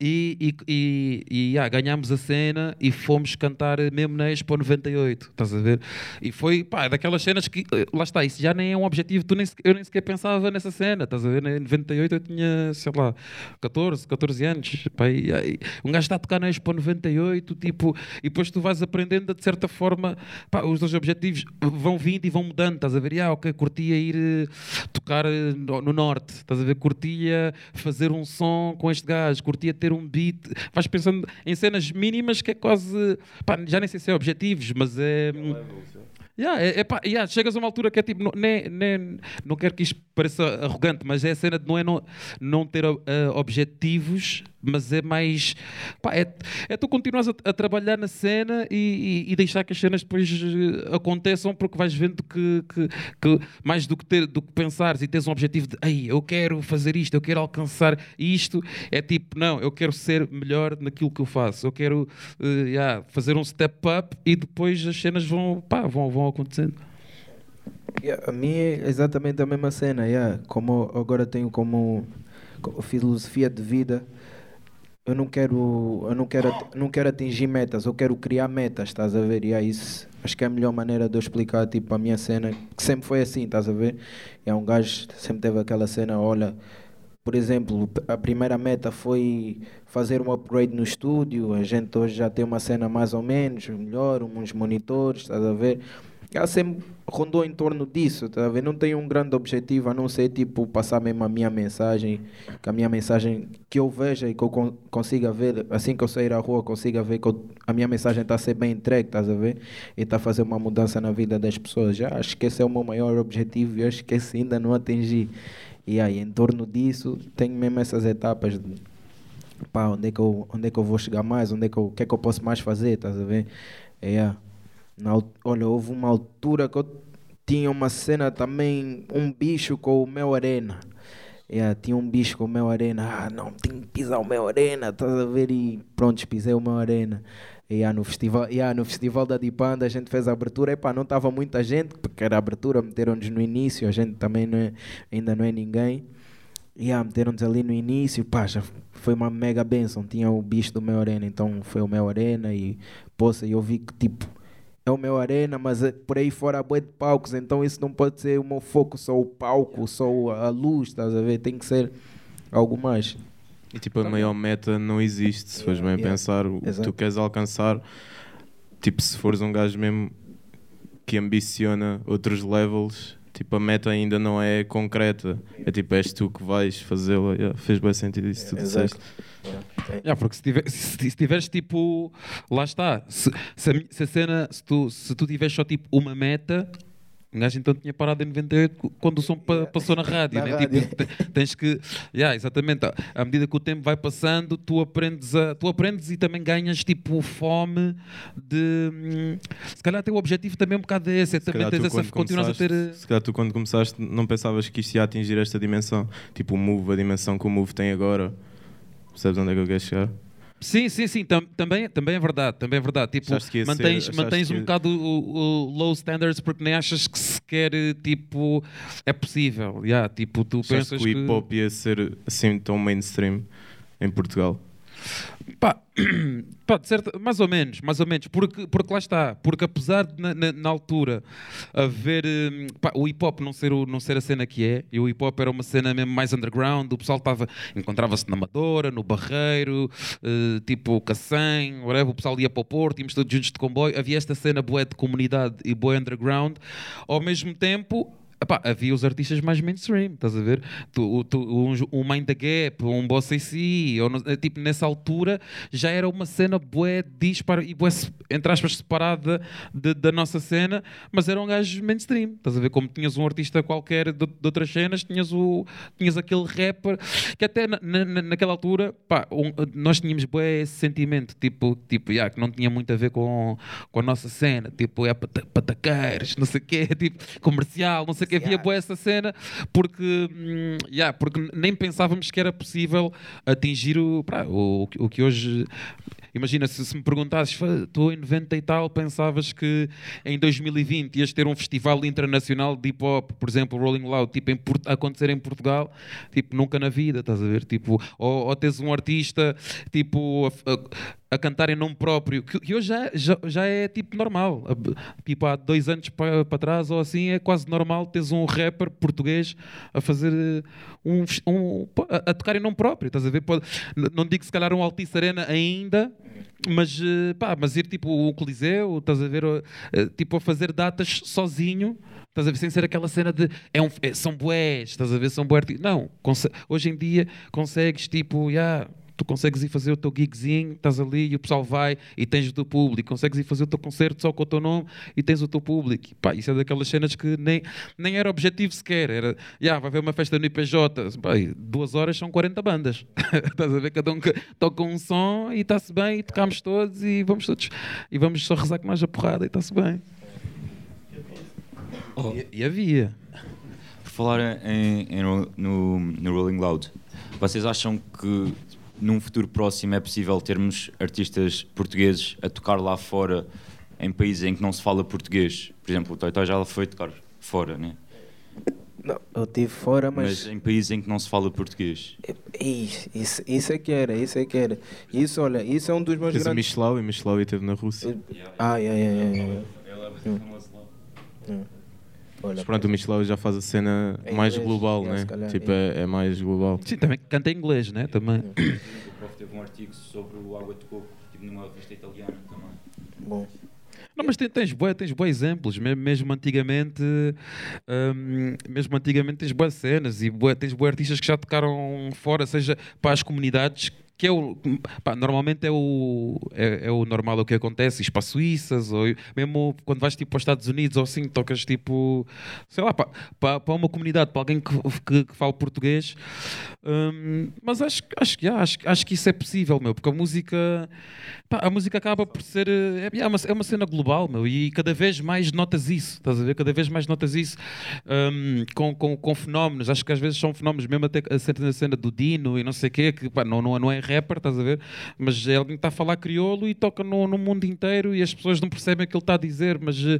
E, e, e, e yeah, ganhámos a cena e fomos cantar mesmo na Expo 98, estás a ver? E foi, pá, daquelas cenas que, eh, lá está, isso já nem é um objetivo, tu nem, eu nem sequer pensava nessa cena, estás a ver? Em 98 eu tinha, sei lá, 14, 14 anos, pá, e, e, um gajo está a tocar na Expo 98, tipo, e depois tu vais aprendendo de certa forma, pá, os dois objetivos vão vindo e vão mudando, estás a ver? E, ah, ok, curtia ir uh, tocar uh, no, no Norte, estás a ver? Curtia fazer um som com este gajo, curtia ter ter um beat, vais pensando em cenas mínimas que é quase, pá, já nem sei se é objetivos, mas é... Yeah, é, é pá, yeah, chegas a uma altura que é tipo, não, nem, nem, não quero que isto pareça arrogante, mas é a cena de não é não, não ter uh, objetivos, mas é mais. Pá, é, é tu continuas a, a trabalhar na cena e, e, e, deixar que as cenas depois uh, aconteçam, porque vais vendo que, que, que, mais do que, ter, do que pensares e tens um objetivo de, ei, eu quero fazer isto, eu quero alcançar isto, é tipo, não, eu quero ser melhor naquilo que eu faço, eu quero uh, yeah, fazer um step up e depois as cenas vão, pá, vão, vão acontecendo. Yeah, a mim é exatamente a mesma cena. Yeah. Como agora tenho como, como filosofia de vida eu não quero, eu não quero, não quero atingir metas, eu quero criar metas, estás a ver? E é isso. Acho que é a melhor maneira de eu explicar tipo, a minha cena, que sempre foi assim, estás a ver? É um gajo sempre teve aquela cena, olha, por exemplo, a primeira meta foi fazer um upgrade no estúdio, a gente hoje já tem uma cena mais ou menos melhor, uns monitores, estás a ver? Ela sempre rondou em torno disso, tá ver? Não tem um grande objetivo a não ser tipo passar mesmo a minha mensagem, que a minha mensagem que eu veja e que eu consiga ver, assim que eu sair à rua, consiga ver que eu, a minha mensagem está a ser bem entregue, estás a ver? E está a fazer uma mudança na vida das pessoas. Já acho que esse é o meu maior objetivo e acho que esse ainda não atingi. E aí, em torno disso, tenho mesmo essas etapas de pá, onde é que eu, onde é que eu vou chegar mais, onde é que eu, o que é que eu posso mais fazer, estás a ver? É, yeah. Na, olha, houve uma altura que eu tinha uma cena também, um bicho com o meu arena. Yeah, tinha um bicho com o meu arena. Ah, não, tenho que pisar o meu arena, estás a ver? E pronto, pisei o meu arena. Yeah, no, festival, yeah, no festival da Dipanda a gente fez a abertura. Epá, não estava muita gente, porque era abertura, meteram-nos no início. A gente também não é, ainda não é ninguém. Yeah, meteram-nos ali no início. Pá, já foi uma mega benção. Tinha o bicho do meu arena, então foi o meu arena. E, poça, eu vi que tipo é o meu arena, mas é por aí fora há boi de palcos, então isso não pode ser o meu foco, só o palco, só a luz, estás a ver? Tem que ser algo mais. E tipo, a maior meta não existe, se fores bem yeah. pensar, o que tu queres alcançar, tipo, se fores um gajo mesmo que ambiciona outros levels, tipo, a meta ainda não é concreta. É tipo, és tu que vais fazê-la. Yeah, fez bem sentido isso que tu disseste. Yeah, porque se, tiver, se, se, tiveres tipo, lá está, se, se, a, se a cena, se tu, se tu tiveres só tipo uma meta, um gajo então tinha parado em 98 quando o som pa passou na rádio. Na né? rádio. Tipo, tens que. Yeah, exatamente. À medida que o tempo vai passando, tu aprendes, a, tu aprendes e também ganhas tipo fome de. Hum, se calhar teu objetivo também é um bocado esse. É também tens essa, continuas a ter. Se calhar tu quando começaste não pensavas que isto ia atingir esta dimensão. Tipo o Move, a dimensão que o Move tem agora. Percebes onde é que eu quero chegar? Sim, sim, sim, Tam, também, também é verdade, também é verdade. Tipo, mantens, ser, mantens um que... bocado o, o, low standards porque nem achas que sequer tipo é possível. Yeah, tipo, tu pensas que o hip hop ia ser assim tão mainstream em Portugal. Pá, pá mais ou menos, mais ou menos, porque, porque lá está, porque apesar de na, na, na altura haver hum, pá, o hip hop não ser, o, não ser a cena que é, e o hip hop era uma cena mesmo mais underground, o pessoal estava, encontrava-se na Amadora, no Barreiro, uh, tipo Cacém, whatever, o pessoal ia para o Porto, íamos todos juntos de comboio, havia esta cena boa de comunidade e boa underground, ao mesmo tempo Epá, havia os artistas mais mainstream, estás a ver? Tu, tu, um, um Mind the Gap, um Boss AC, ou, tipo, nessa altura já era uma cena bué dispara e bué, entre aspas, separada de, da nossa cena, mas eram gajos mainstream, estás a ver? Como tinhas um artista qualquer de, de outras cenas, tinhas, o, tinhas aquele rapper que até na, na, naquela altura, pá, um, nós tínhamos bué esse sentimento, tipo, tipo yeah, que não tinha muito a ver com, com a nossa cena, tipo, é pataqueiros, não sei o quê, tipo, comercial, não sei que havia boa essa cena, porque, hum, yeah, porque nem pensávamos que era possível atingir o, pá, o, o que hoje. Imagina, se, se me perguntasses, estou em 90 e tal, pensavas que em 2020 ias ter um festival internacional de hip hop, por exemplo, Rolling Loud, tipo, em, acontecer em Portugal, tipo, nunca na vida, estás a ver? Tipo, ou, ou tens um artista, tipo, a, a, a cantar em nome próprio, que, hoje já, já, já, é tipo normal. Tipo, há dois anos para, para trás ou assim, é quase normal teres um rapper português a fazer eh, um, um a, a, tocar em nome próprio. Estás a ver? Pode, não digo se calhar um Altice Arena ainda, mas, eh, pá, mas ir tipo o Coliseu, estás a ver? Eh, tipo a fazer datas sozinho. Estás a ver? Sem ser aquela cena de é um, é, são boés, estás a ver? São boés. Não, hoje em dia consegues tipo, yeah, tu consegues ir fazer o teu gigzinho, estás ali e o pessoal vai e tens o teu público, consegues ir fazer o teu concerto só com o teu nome e tens o teu público. Pá, isso é daquelas cenas que nem, nem era objetivo sequer, era, yeah, vai haver uma festa no IPJ, pá, duas horas são 40 bandas, estás a ver, cada um toca um som e está-se bem e tocamos todos e vamos todos, e vamos só rezar com mais a porrada e está-se bem. Oh. E, e, havia. Falar em, em, no, no Rolling Loud, vocês acham que num futuro próximo é possível termos artistas portugueses a tocar lá fora em países em que não se fala português. Por exemplo, o Toy Toy já foi tocar fora, né? Não, eu estive fora, mas. Mas em países em que não se fala português. Isso, isso, isso é que era, isso é que era. Isso, olha, isso é um dos meus Tens o grandes. Michelau e Michelau esteve na Rússia. Ah, yeah, yeah, yeah, yeah. Olha, Mas pronto, o Michelau já faz a cena Em mais inglês, global, yeah, né? calhar, Tipo, é, é mais global. Sim, também canta em inglês, né? Também. O prof teve um artigo sobre o água de coco, tipo numa revista italiana também. bom. Não, mas tens, tens, bué, tens bué exemplos, me- mesmo antigamente, hum, mesmo antigamente tens boas cenas e bué, tens bué artistas que já tocaram fora, seja para as comunidades, que é o, pá, normalmente é o, é, é o normal o que acontece, ires para Suíças, ou mesmo quando vais tipo para os Estados Unidos ou assim, tocas tipo, sei lá, para, uma comunidade, para alguém que, que, que fala português, Hum, mas acho, acho, yeah, acho, acho que isso é possível, meu, porque a música, pá, a música acaba por ser, eh, é, é, uma, é uma cena global, meu, e cada vez mais notas isso, estás a ver? Cada vez mais notas isso hum, com, com, com fenómenos, acho que às vezes são fenómenos, mesmo até a cena, do Dino e não sei o quê, que pá, não, não, não é rapper, estás a ver? Mas é alguém que está a falar crioulo e toca no, no mundo inteiro e as pessoas não percebem o que ele está a dizer, mas eh,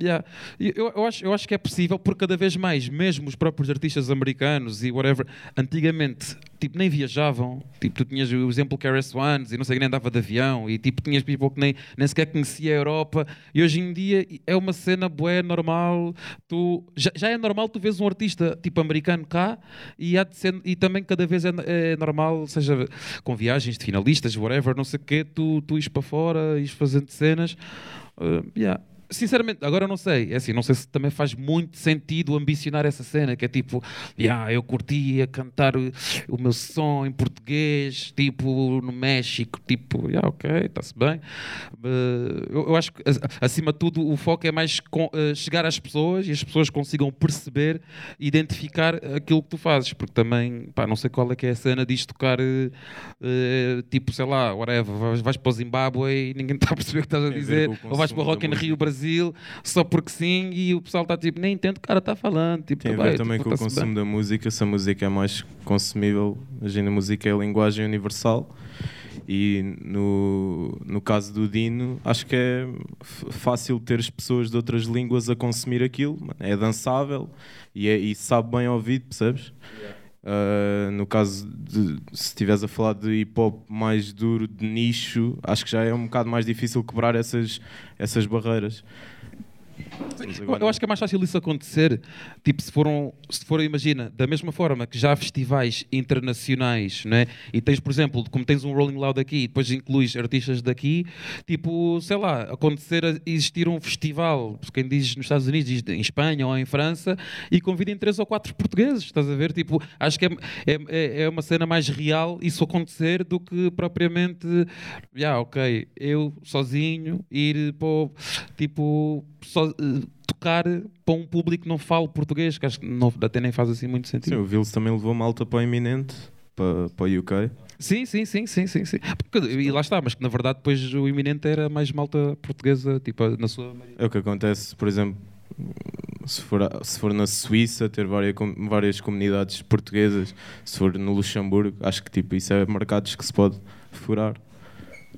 yeah. eu, eu, acho, eu acho que é possível porque cada vez mais, mesmo os próprios artistas americanos e whatever, antigamente tipo, nem viajavam, tipo, tu tinhas o exemplo RS Ones e não sei, nem andava de avião. E tipo, tinhas people que nem, nem sequer conhecia a Europa. E hoje em dia é uma cena bué, normal, tu, já, já é normal tu vês um artista tipo americano cá e, há de ser, e também cada vez é, é normal, seja com viagens de finalistas, whatever, não sei o quê, tu, tu ires para fora, ires fazendo cenas, uh, yeah. Sinceramente, agora não sei. É assim, não sei se também faz muito sentido ambicionar essa cena, que é tipo, yeah, eu curtia cantar o, o meu som em português, tipo, no México, tipo, yeah, ok, está-se bem. Uh, eu, eu acho que, acima de tudo, o foco é mais com- uh, chegar às pessoas e as pessoas consigam perceber, identificar aquilo que tu fazes, porque também, pá, não sei qual é que é a cena disto tocar, uh, tipo, sei lá, whatever, vais, vais para o Zimbábue e ninguém está a perceber o que estás a dizer, ou vais para o Rock in Rio música. Brasil só porque sim e o pessoal está tipo, nem entende o cara está falando. Tipo, Tem a tá ver bem, também tipo, com o consumo bem. da música, se a música é mais consumível, imagina, a música é a linguagem universal e no, no caso do Dino, acho que é fácil ter as pessoas de outras línguas a consumir aquilo, é dançável e, é, e sabe bem ouvido, percebes? Uh, no caso de se estiveres a falar de hip hop mais duro, de nicho, acho que já é um bocado mais difícil quebrar essas, essas barreiras. Eu, acho que é mais fácil isso acontecer, tipo, se foram, se foram, imagina, da mesma forma que já há festivais internacionais, não é? E tens, por exemplo, como tens um Rolling Loud aqui e depois incluís artistas daqui, tipo, sei lá, acontecer a existir um festival, quem diz nos Estados Unidos, diz em Espanha ou em França, e convidem três ou quatro portugueses, estás a ver? Tipo, acho que é, é, é uma cena mais real isso acontecer do que propriamente, já, ok, eu sozinho ir para tipo, só, eh, tocar para um público que não fala português, que acho que não, até nem faz assim muito Sim, sentido. o Vils também levou malta para o Eminente, para, para o UK. Sim, sim, sim, sim, sim, sim. Porque- e lá está, mas que na verdade depois o iminente era mais malta portuguesa, tipo, na sua maioria. É o que acontece, por exemplo, se for, se for na Suíça, ter várias, várias comunidades portuguesas, se for no Luxemburgo, acho que tipo, isso é mercados que se pode furar.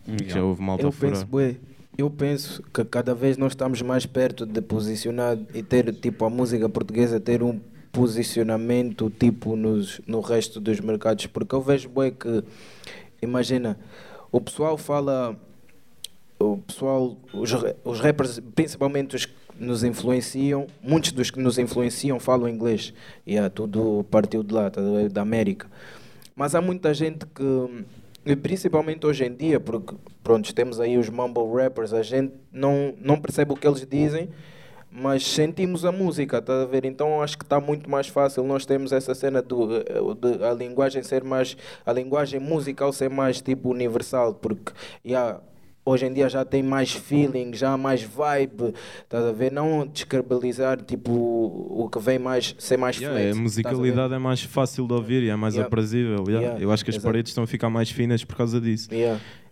Que Já houve malta Eu a furar. penso, bué, eu penso que cada vez nós estamos mais perto de posicionar e ter tipo a música portuguesa ter um posicionamento tipo nos, no resto dos mercados, porque eu vejo bué que imagina, o pessoal fala o pessoal, os, os rappers, principalmente os que nos influenciam, muitos dos que nos influenciam falam inglês. E yeah, tudo partiu de lá, tá da América. Mas há muita gente que, e principalmente hoje em dia, porque pronto, temos aí os mumble rappers, a gente não, não percebe o que eles dizem, mas sentimos a música, tá a ver? Então acho que está muito mais fácil. Nós temos essa cena do, eh, de a linguagem ser mais, a linguagem musical ser mais tipo universal, porque yeah, hoje em dia já tem mais feeling, já há mais vibe, estás a ver? Não descredibilizar tipo o que vem mais, ser mais Yeah, flat. a estás a musicalidade é mais fácil de ouvir e é mais Yeah. aprazível. yeah. Yeah, Eu acho que as exato. paredes estão a ficar mais finas por causa disso.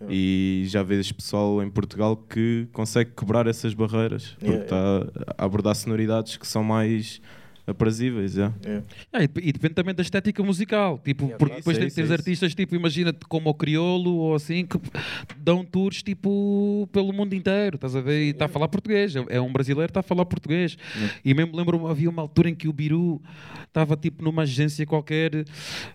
E já vês pessoal em Portugal que consegue quebrar essas barreiras porque está a abordar sonoridades que são mais aprazíveis. Yeah. É, e, e depende também da estética musical. Tipo, Yeah, porque depois é tem tens é artistas, tipo, imagina-te como o Criolo ou assim, que dão tours tipo pelo mundo inteiro, estás a ver? E está a falar português. É- É um brasileiro, está a falar português. E mesmo lembro-me, havia uma altura em que o Biru estava tipo numa agência qualquer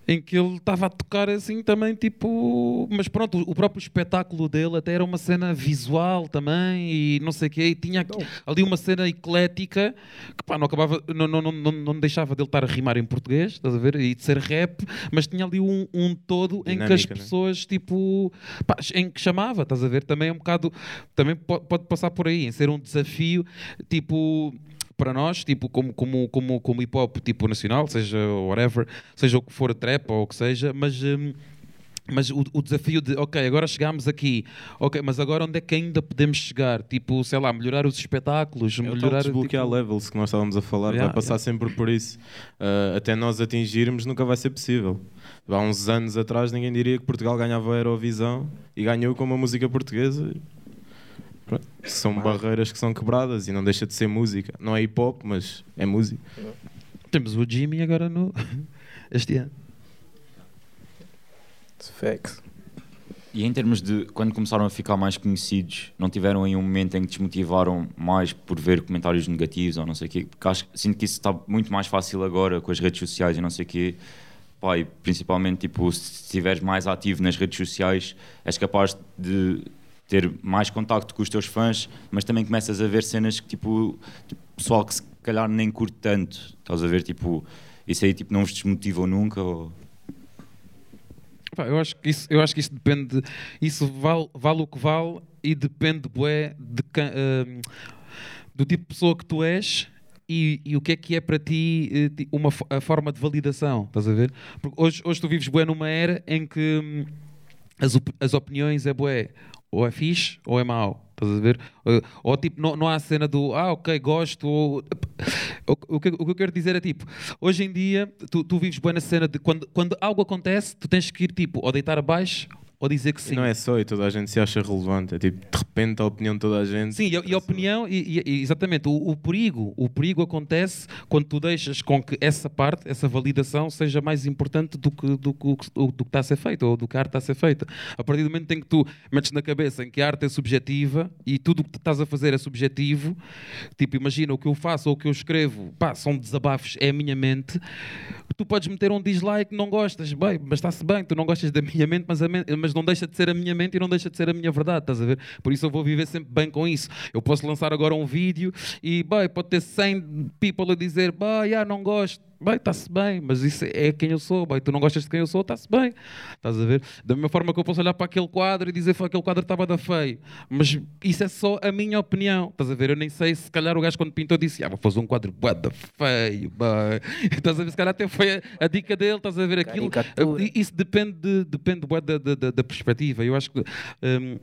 em que ele estava a tocar assim também, tipo. Mas pronto, o próprio espetáculo dele até era uma cena visual também e não sei o quê. E tinha aqui- ali uma cena eclética que pá, não acabava, não, não, não, não, não deixava dele estar a rimar em português, estás a ver? E de ser rap, mas tinha ali um, um todo em que as Dinâmica, né? pessoas, tipo, pá, em que chamava, estás a ver? Também é um bocado, também po- pode passar por aí, em ser um desafio, tipo para nós, tipo, como, como, como, como hip hop tipo nacional, seja whatever, seja o que for trap ou o que seja, mas hum, mas o, o desafio de, ok, agora chegámos aqui, ok, mas agora onde é que ainda podemos chegar? Tipo, sei lá, melhorar os espetáculos, É melhorar desbloquear tipo, levels que nós estávamos a falar, Yeah, vai passar yeah. sempre por isso. Uh, até nós atingirmos nunca vai ser possível. Há uns anos atrás ninguém diria que Portugal ganhava a Eurovisão e ganhou com uma música portuguesa. Pronto. São barreiras que são quebradas e não deixa de ser música. Não é hip hop, mas é música. Temos o Jimmy agora no este ano. Facts. E em termos de quando começaram a ficar mais conhecidos, não tiveram aí um momento em que desmotivaram mais por ver comentários negativos ou não sei o quê? Porque acho, sinto que isso está muito mais fácil agora com as redes sociais e não sei o quê. E principalmente tipo, se estiveres mais ativo nas redes sociais, és capaz de ter mais contacto com os teus fãs, mas também começas a ver cenas que tipo, tipo pessoal que se calhar nem curte tanto. Estás a ver, tipo, isso aí tipo, não vos desmotivou nunca? Ou... Eu, acho que isso, eu acho que isso depende, isso vale, vale o que vale e depende bué, de, hum, do tipo de pessoa que tu és e, e o que é que é para ti eh, uma a forma de validação, estás a ver? Porque hoje, hoje tu vives bué numa era em que hum, as, op- as opiniões é bué, ou é fixe ou é mau, estás a ver? Eh, Ou tipo, não, não há a cena do ah, ok, gosto, ou... O que, o que eu quero dizer é tipo, hoje em dia tu, tu vives bem na cena de quando, quando algo acontece, tu tens que ir tipo, ou deitar abaixo ou dizer que E sim. não é só, e toda a gente se acha relevante. É tipo, de repente a opinião de toda a gente. Sim, e, e a opinião, e, e- e exatamente, o, o perigo, o perigo acontece quando tu deixas com que essa parte, essa validação, seja mais importante do que, do, que, o que- do que está a ser feito, ou do que a arte está a ser feita. A partir do momento em que tu metes na cabeça em que a arte é subjetiva e tudo o que tu estás a fazer é subjetivo, tipo, imagina o que eu faço ou o que eu escrevo, pá, são desabafos, é a minha mente, tu podes meter um dislike, não gostas, bem, mas está-se bem, tu não gostas da minha mente, mas, a men- mas não deixa de ser a minha mente e não deixa de ser a minha verdade, estás a ver? Por isso eu vou viver sempre bem com isso. Eu posso lançar agora um vídeo e, pode ter 100 people a dizer, bem, já não gosto. Bem, está-se bem, mas isso é quem eu sou. Bem, tu não gostas de quem eu sou, está-se bem. Estás a ver? Da mesma forma que eu posso olhar para aquele quadro e dizer que aquele quadro estava da feio. Mas isso é só a minha opinião. Estás a ver? Eu nem sei se calhar o gajo quando pintou disse, ah, vou fazer um quadro da feio. Bem. Estás a ver? Se calhar até foi a, a dica dele, estás a ver aquilo. Caricatura. I- Isso depende, de- depende da, da, da- da perspectiva. Eu acho que. hum,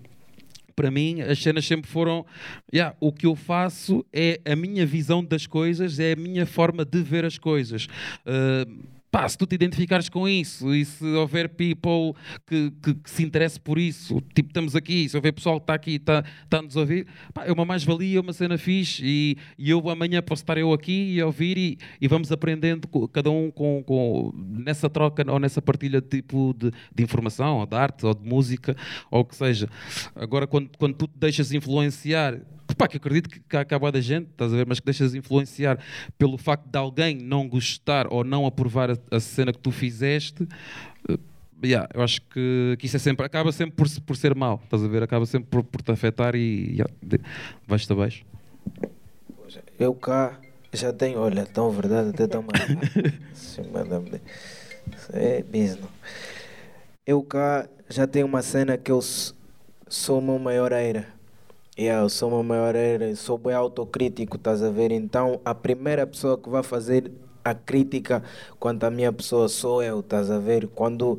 para mim, as cenas sempre foram. Yeah, o que eu faço é a minha visão das coisas, é a minha forma de ver as coisas. Uh, pá, se tu te identificares com isso e se houver people que, que- que se interesse por isso, tipo, estamos aqui, se houver pessoal que está aqui e está, a nos ouvir, pá, é uma mais-valia, é uma cena fixe e, e eu amanhã posso estar eu aqui e ouvir e, e vamos aprendendo, cada um com, com- nessa troca ou nessa partilha tipo de, de informação, ou de arte, ou de música, ou o que seja. Agora, quando, quando tu te deixas influenciar, pá, que acredito que, que há acaba da gente, estás a ver, mas que deixas influenciar pelo facto de alguém não gostar ou não aprovar a, a cena que tu fizeste. eh, yeah, eu acho que, que isso é sempre, acaba sempre por, por ser mau, estás a ver? Acaba sempre por, por te afetar e yeah, vais-te abaixo. Eu cá já tenho, olha, tão verdade, até tão mal. Isso É business. Eu cá já tenho uma cena que eu sou o meu maior era. Yeah, eu sou meu maior era, sou bem autocrítico, estás a ver? Então a primeira pessoa que vai fazer a crítica quanto à minha pessoa sou eu, estás a ver? Quando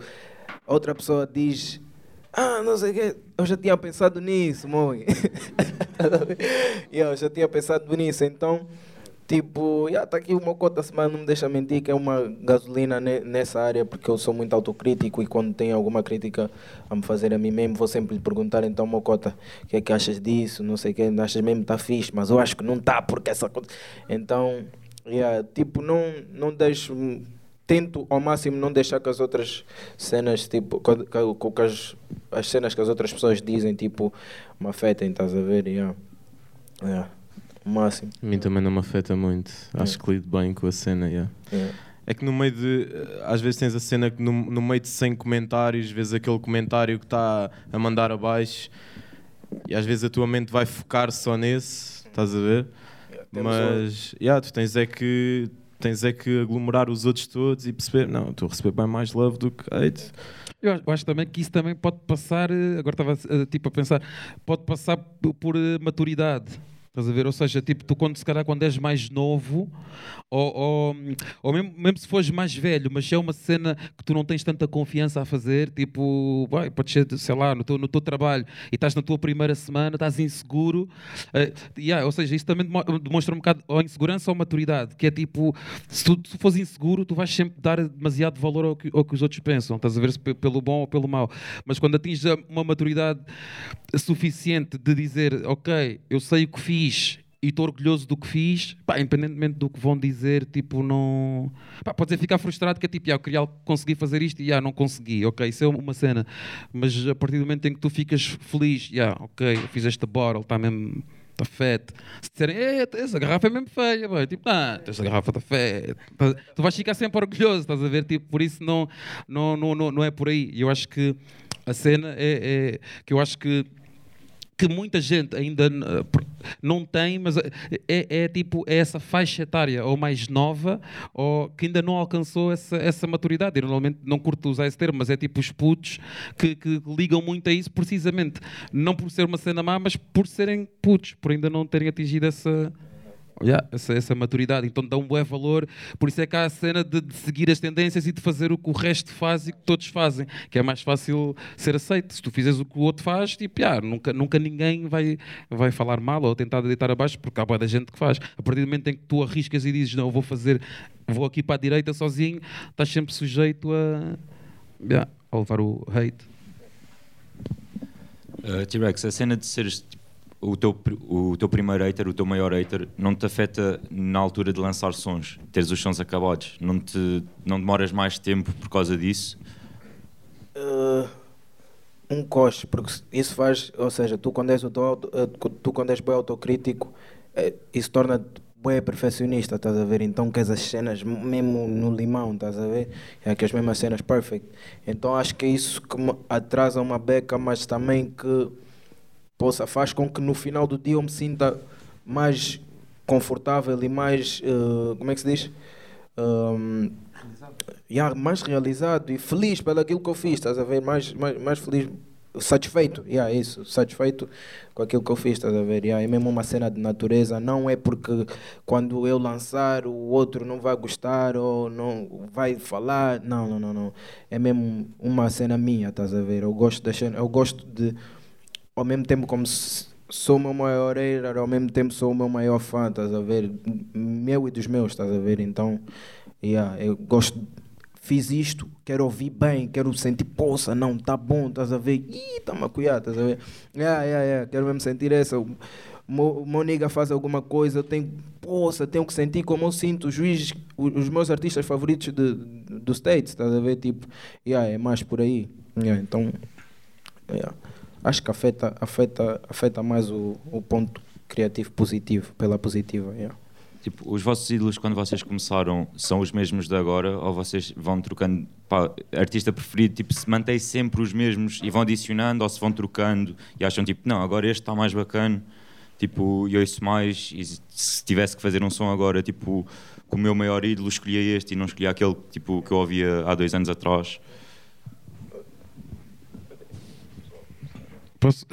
outra pessoa diz ah, não sei o quê. Eu já tinha pensado nisso, mãe. eu já tinha pensado nisso. Então, tipo, yeah, tá aqui o Mocota semana não me deixa mentir que é uma gasolina ne- nessa área, porque eu sou muito autocrítico e quando tem alguma crítica a me fazer a mim mesmo, vou sempre lhe perguntar, então, Mocota, o que é que achas disso? Não sei o que, achas mesmo que está fixe, mas eu acho que não está, porque essa coisa. Então, Yeah, tipo, não, não deixo. Tento ao máximo não deixar que as outras cenas, tipo, que as, as cenas que as outras pessoas dizem, tipo, me afetem, estás a ver? Yeah. Yeah. O máximo. A mim também não me afeta muito. Acho que lido bem com a cena. Yeah. Yeah. É que no meio de. Às vezes tens a cena que no, no meio de 100 comentários, vês aquele comentário que está a mandar abaixo e às vezes a tua mente vai focar só nesse, estás a ver? Temos Mas, yeah, tu tens é que. Tens é que aglomerar os outros todos e perceber, não, estou a receber bem mais love do que hate. Eu acho- eu acho também que isso também pode passar, eh, agora estava eh, tipo a pensar, pode passar por eh, maturidade. Estás a ver? Ou seja, tipo, tu quando se calhar quando és mais novo, ou, ou, ou mesmo, mesmo se fores mais velho, mas é uma cena que tu não tens tanta confiança a fazer, tipo, vai, pode ser, sei lá, no teu, no teu trabalho e estás na tua primeira semana, estás inseguro, eh, yeah, ou seja, isso também demo- demonstra um bocado ou insegurança ou maturidade, que é tipo, se tu, fores inseguro, tu vais sempre dar demasiado valor ao que, ao que os outros pensam, estás a ver pelo bom ou pelo mau, mas quando atinges uma maturidade suficiente de dizer, ok, eu sei o que fiz e estou orgulhoso do que fiz, pá, independentemente do que vão dizer, tipo, não. Pá, pode ser ficar frustrado que é tipo, "Ya, eu queria conseguir fazer isto e já não consegui, ok, isso é uma cena. Mas a partir do momento em que tu ficas feliz, já, ok, eu fiz esta bottle, está mesmo. Está fete. Se disserem, "Eh, essa garrafa é mesmo feia, boy. tipo, ah, esta garrafa está fete. Tá- Tu vais ficar sempre orgulhoso, estás a ver? Tipo, por isso não, não, não, não, não é por aí. E eu acho que a cena é, é que eu acho que que muita gente ainda eh, não tem, mas é, é- é tipo é essa faixa etária ou mais nova ou que ainda não alcançou essa, essa maturidade. Eu normalmente não curto usar esse termo, mas é tipo os putos que, que ligam muito a isso precisamente. Não por ser uma cena má, mas por serem putos, por ainda não terem atingido essa. Yeah, essa, essa maturidade, então dá um bom valor. Por isso é que há a cena de, de seguir as tendências e de fazer o que o resto faz e que todos fazem, que é mais fácil ser aceito. Se tu fizeres o que o outro faz, tipo, yeah, nunca, nunca ninguém vai, vai falar mal ou tentar deitar abaixo, porque há boa da gente que faz. A partir do momento em que tu arriscas e dizes, não, vou fazer, vou aqui para a direita sozinho, estás sempre sujeito a, yeah, a levar o hate. Uh, T-Rex, a cena de seres o teu, o teu primeiro hater, o teu maior hater, não te afeta na altura de lançar sons, teres os sons acabados? Não, te, não demoras mais tempo por causa disso? Uh, um coche, porque isso faz, ou seja, tu quando és, auto- uh, tu quando és bem autocrítico, eh, isso torna bem perfeccionista, estás a ver? Então queres as cenas mesmo no limão, estás a ver? É que as mesmas cenas perfect. Então acho que é isso que atrasa uma beca, mas também que possa, faz com que no final do dia eu me sinta mais confortável e mais, uh, como é que se diz? Um, yeah, mais realizado e feliz pelo aquilo que eu fiz, estás a ver? Mais, mais, mais feliz, satisfeito, yeah, isso, satisfeito com aquilo que eu fiz, estás a ver? Yeah, é mesmo uma cena de natureza, não é porque quando eu lançar o outro não vai gostar ou não vai falar, não, não, não, não. É mesmo uma cena minha, estás a ver? Eu gosto cena, eu gosto de, ao mesmo tempo como sou o meu maior hater, ao mesmo tempo sou o meu maior fã, estás a ver? Meu e dos meus, estás a ver? Então, yeah, eu gosto, fiz isto, quero ouvir bem, quero sentir, poça, não, tá bom, estás a ver? Ih, tá macuiado, estás a ver? Yeah, yeah, yeah, quero mesmo sentir essa. O meu, nigga faz alguma coisa, eu tenho, poça, tenho que sentir como eu sinto os juízes, os meus artistas favoritos de, do States, estás a ver? Tipo, yeah, é mais por aí. Yeah, então, yeah. Acho que afeta, afeta, afeta mais o, o ponto criativo positivo, pela positiva. Yeah. Tipo, os vossos ídolos, quando vocês começaram, são os mesmos de agora? Ou vocês vão trocando? Pá, artista preferido, tipo, se mantém sempre os mesmos e vão adicionando ou se vão trocando e acham, tipo, não, agora este está mais bacana, tipo, e ouço mais. E se tivesse que fazer um som agora, tipo, com o meu maior ídolo, escolhia este e não escolhia aquele tipo, que eu ouvia há dois anos atrás. Posso?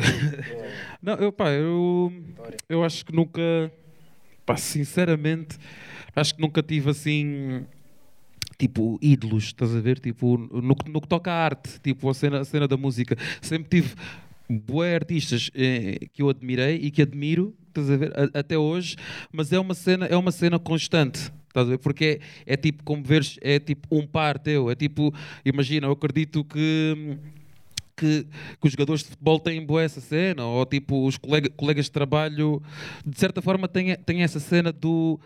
não, eu, pá, eu, eu acho que nunca, pá, sinceramente, acho que nunca tive assim, tipo, ídolos, estás a ver? Tipo, no, que- no que toca à arte, tipo, a cena, a cena da música. Sempre tive bué artistas eh, que eu admirei e que admiro, estás a ver, a- até hoje, mas é uma cena, é uma cena constante. Estás a ver? Porque é, é tipo, como veres, é tipo um par teu. É tipo, imagina, eu acredito que que, que os jogadores de futebol têm boa essa cena, ou tipo os colega, colegas de trabalho, de certa forma, têm, têm essa cena do.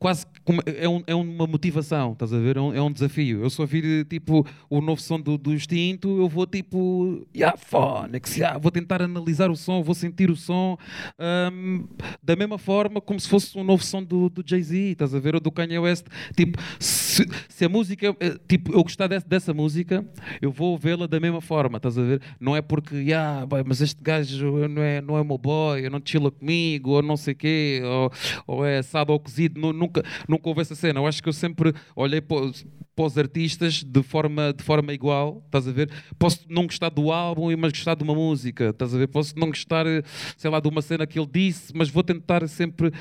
quase é, um, é uma motivação, estás a ver? É um, é um desafio. Eu só vir tipo o novo som do, do instinto, eu vou tipo. Yeah, phonics, yeah, vou tentar analisar o som, vou sentir o som um, da mesma forma como se fosse um novo som do, do Jay-Z, estás a ver? Ou do Kanye West. Tipo, se, se a música, eh, tipo, eu gostar dessa, dessa música, eu vou vê-la da mesma forma, estás a ver? Não é porque, yeah, boy, mas este gajo não é, não é meu boy, não chila comigo, ou não sei o quê, ou, ou é assado ou cozido, nunca, nunca houve essa cena. Eu acho que eu sempre olhei para, para os artistas de forma, de forma igual, estás a ver? Posso não gostar do álbum, mas gostar de uma música, estás a ver? Posso não gostar, sei lá, de uma cena que ele disse, mas vou tentar sempre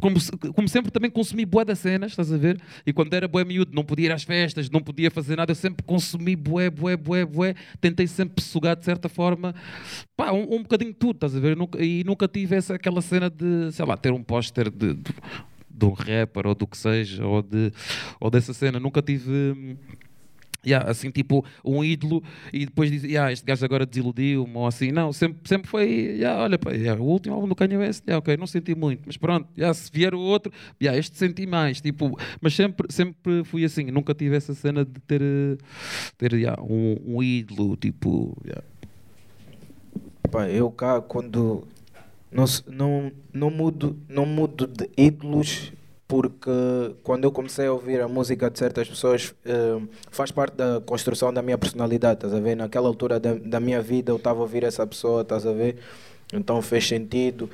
como, como, sempre também consumi bué das cenas, estás a ver? E quando era bué miúdo, não podia ir às festas, não podia fazer nada, eu sempre consumi bué, bué, bué, bué, tentei sempre sugar de certa forma, pá, um, um bocadinho de tudo, estás a ver? Nunca, e nunca tive essa, aquela cena de, sei lá, ter um póster de, de, de, um rapper ou do que seja, ou, de, ou dessa cena, nunca tive hum, Yeah, assim, tipo, um ídolo e depois diz, yeah, este gajo agora desiludiu-me ou assim. Não, sempre, sempre foi, yeah, olha, pá, yeah, o último álbum do Kanye West, yeah, ok, não senti muito, mas pronto, yeah, se vier o outro, yeah, este senti mais. Tipo, mas sempre, sempre fui assim, nunca tive essa cena de ter, ter yeah, um, um ídolo, tipo. Yeah. Pá, eu cá, quando não, não, não, mudo, não mudo de ídolos porque quando eu comecei a ouvir a música de certas pessoas, uh, faz parte da construção da minha personalidade, estás a ver? Naquela altura da, da minha vida eu estava a ouvir essa pessoa, estás a ver? Então fez sentido.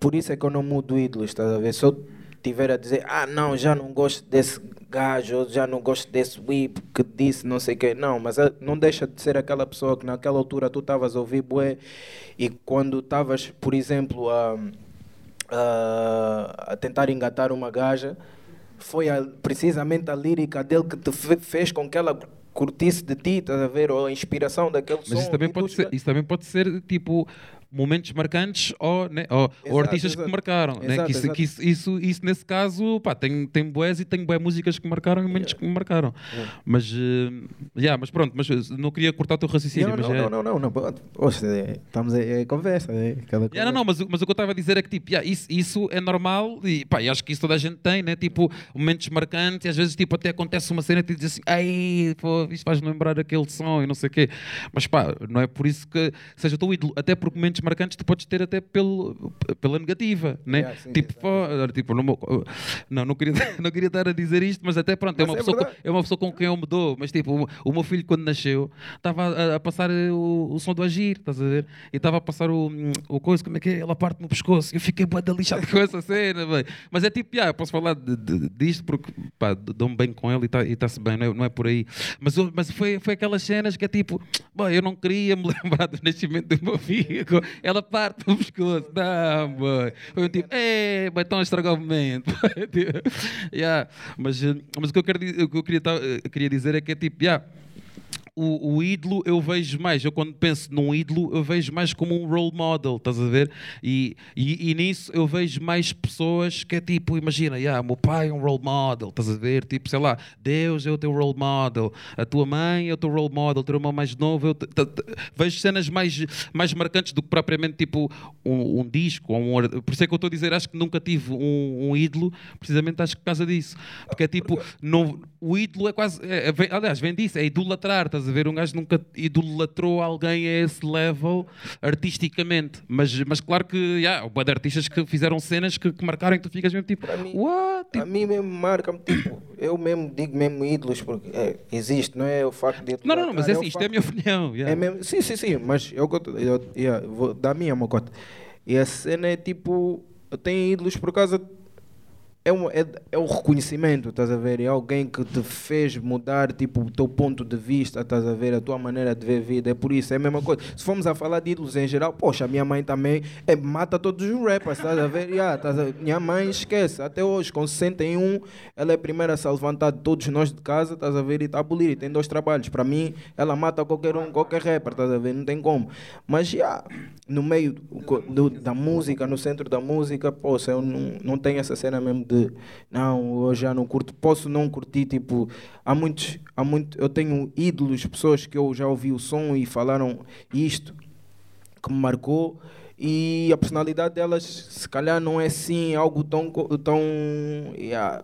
Por isso é que eu não mudo ídolos, estás a ver? Se eu tiver a dizer, ah não, já não gosto desse gajo, já não gosto desse whip que disse não sei o quê. Não, mas eh, não deixa de ser aquela pessoa que naquela altura tu estavas a ouvir bué e quando estavas, por exemplo, a uh, a tentar engatar uma gaja, foi a, precisamente a lírica dele que te fez com que ela curtisse de ti, estás a ver? Ou a inspiração daquele Mas som. Isso também, pode ser, isso também pode ser tipo momentos marcantes ou, né, ou, exato, ou artistas exato. que marcaram. Exato, né? que isso, que isso, isso, isso, nesse caso, pá, tem, tem boés e tem boé músicas que marcaram e momentos yeah. que me marcaram. Yeah. Mas, uh, yeah, mas pronto, mas não queria cortar o teu raciocínio. Não, mas não, é... não, não, não, não, Oxe, é, estamos em conversa. É, aquela yeah, não, não, mas, mas o que eu estava a dizer é que tipo, yeah, isso, isso é normal e, pá, acho que isso toda a gente tem, né? tipo, momentos marcantes e às vezes tipo, até acontece uma cena e te diz assim, ai, pô, isto faz lembrar aquele som e não sei o quê. Mas pá, não é por isso que seja teu ídolo, até por momentos marcantes tu podes ter até pelo, pela negativa, né? Yeah, sim, tipo, tipo não, não, não, queria, não queria estar a dizer isto, mas até pronto, é uma, é, pessoa com, é uma pessoa com quem eu me dou, mas tipo, o, o meu filho quando nasceu estava a, a, passar o, o som do Agir, estás a ver? E estava a passar o, o coisa, como é que é? Ela parte no pescoço, eu fiquei bué da lixado com essa cena, véio. mas é tipo, yeah, eu posso falar de, de, disto porque pá, dou-me bem com ele e está-se bem, não é, não é por aí, mas, mas foi, foi aquelas cenas que é tipo, boy, eu não queria me lembrar do nascimento do meu filho, ela parte no pescoço. Não, boy. Foi um tipo, é, vai tão estragar o momento. yeah. mas, eh, mas o que eu, quero, o que eu queria, eu queria dizer é que é tipo, yeah, o, o, ídolo eu vejo mais, eu quando penso num ídolo, eu vejo mais como um role model, estás a ver? E, e, e nisso eu vejo mais pessoas que é tipo, imagina, yeah, meu pai é um role model, estás a ver? Tipo, sei lá, Deus é o teu role model, a tua mãe é o teu role model, o teu irmão mais novo. Eu vejo cenas mais, mais marcantes do que propriamente tipo um, um disco. Um, por isso é que eu estou a dizer, acho que nunca tive um, um, ídolo, precisamente acho que por causa disso. Porque é tipo, não, o ídolo é quase, é, é, aliás, vem disso, é idolatrar, estás Estás a ver? Um gajo nunca idolatrou alguém a esse level artisticamente. Mas, mas claro que yeah, de artistas que fizeram cenas que, que marcaram e tu ficas mesmo tipo. Para mim, What? Tipo... A mim mesmo marca-me, tipo, eu mesmo digo mesmo ídolos, porque é, existe, não é o facto de. Não, não, não, mas é, é assim, isto é a minha opinião. Yeah. É mesmo, sim, sim, sim, mas eu, eu, eu, eu vou dar a minha mocota. E a cena é tipo, eu tenho ídolos por causa é, um, é, é o reconhecimento, estás a ver? É alguém que te fez mudar tipo, o teu ponto de vista, estás a ver? A tua maneira de ver a vida. É por isso, é a mesma coisa. Se formos a falar de ídolos em geral, poxa, a minha mãe também é, mata todos os rappers, estás a ver? Yeah, estás a, minha mãe esquece, até hoje, com 61, ela é a primeira a se levantar de todos nós de casa, estás a ver? E está a abolir, e tem dois trabalhos. Para mim, ela mata qualquer um, qualquer rapper, estás a ver? Não tem como. Mas já, yeah, no meio do, da música, no centro da música, poxa, eu não, não tenho essa cena mesmo de não, eu já não curto, posso não curtir, tipo, há muitos, há muito, eu tenho ídolos, pessoas que eu já ouvi o som e falaram isto que me marcou e a personalidade delas se calhar não é assim algo tão tão yeah,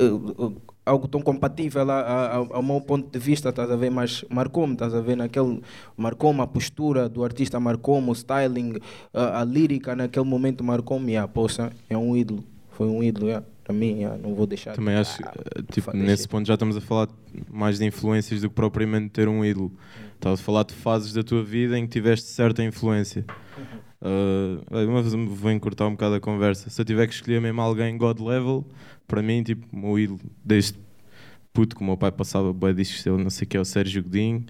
uh, uh, algo tão compatível a, a, ao meu ponto de vista, estás a ver, mas marcou-me, estás a ver, naquele, marcou-me a postura do artista, marcou-me o styling, a, a lírica naquele momento marcou-me, yeah, poxa, é um ídolo, foi um ídolo, yeah, para mim, não vou deixar. Também de, acho, ah, tipo, nesse ponto já estamos a falar mais de influências do que propriamente ter um ídolo. Estás a falar de fases da tua vida em que tiveste certa influência. Uh, mas vou encurtar um bocado a conversa. Se eu tiver que escolher mesmo alguém God level, para mim, tipo, o meu ídolo desde puto, que o meu pai passava bem discos dele, não sei o que é o Sérgio Godinho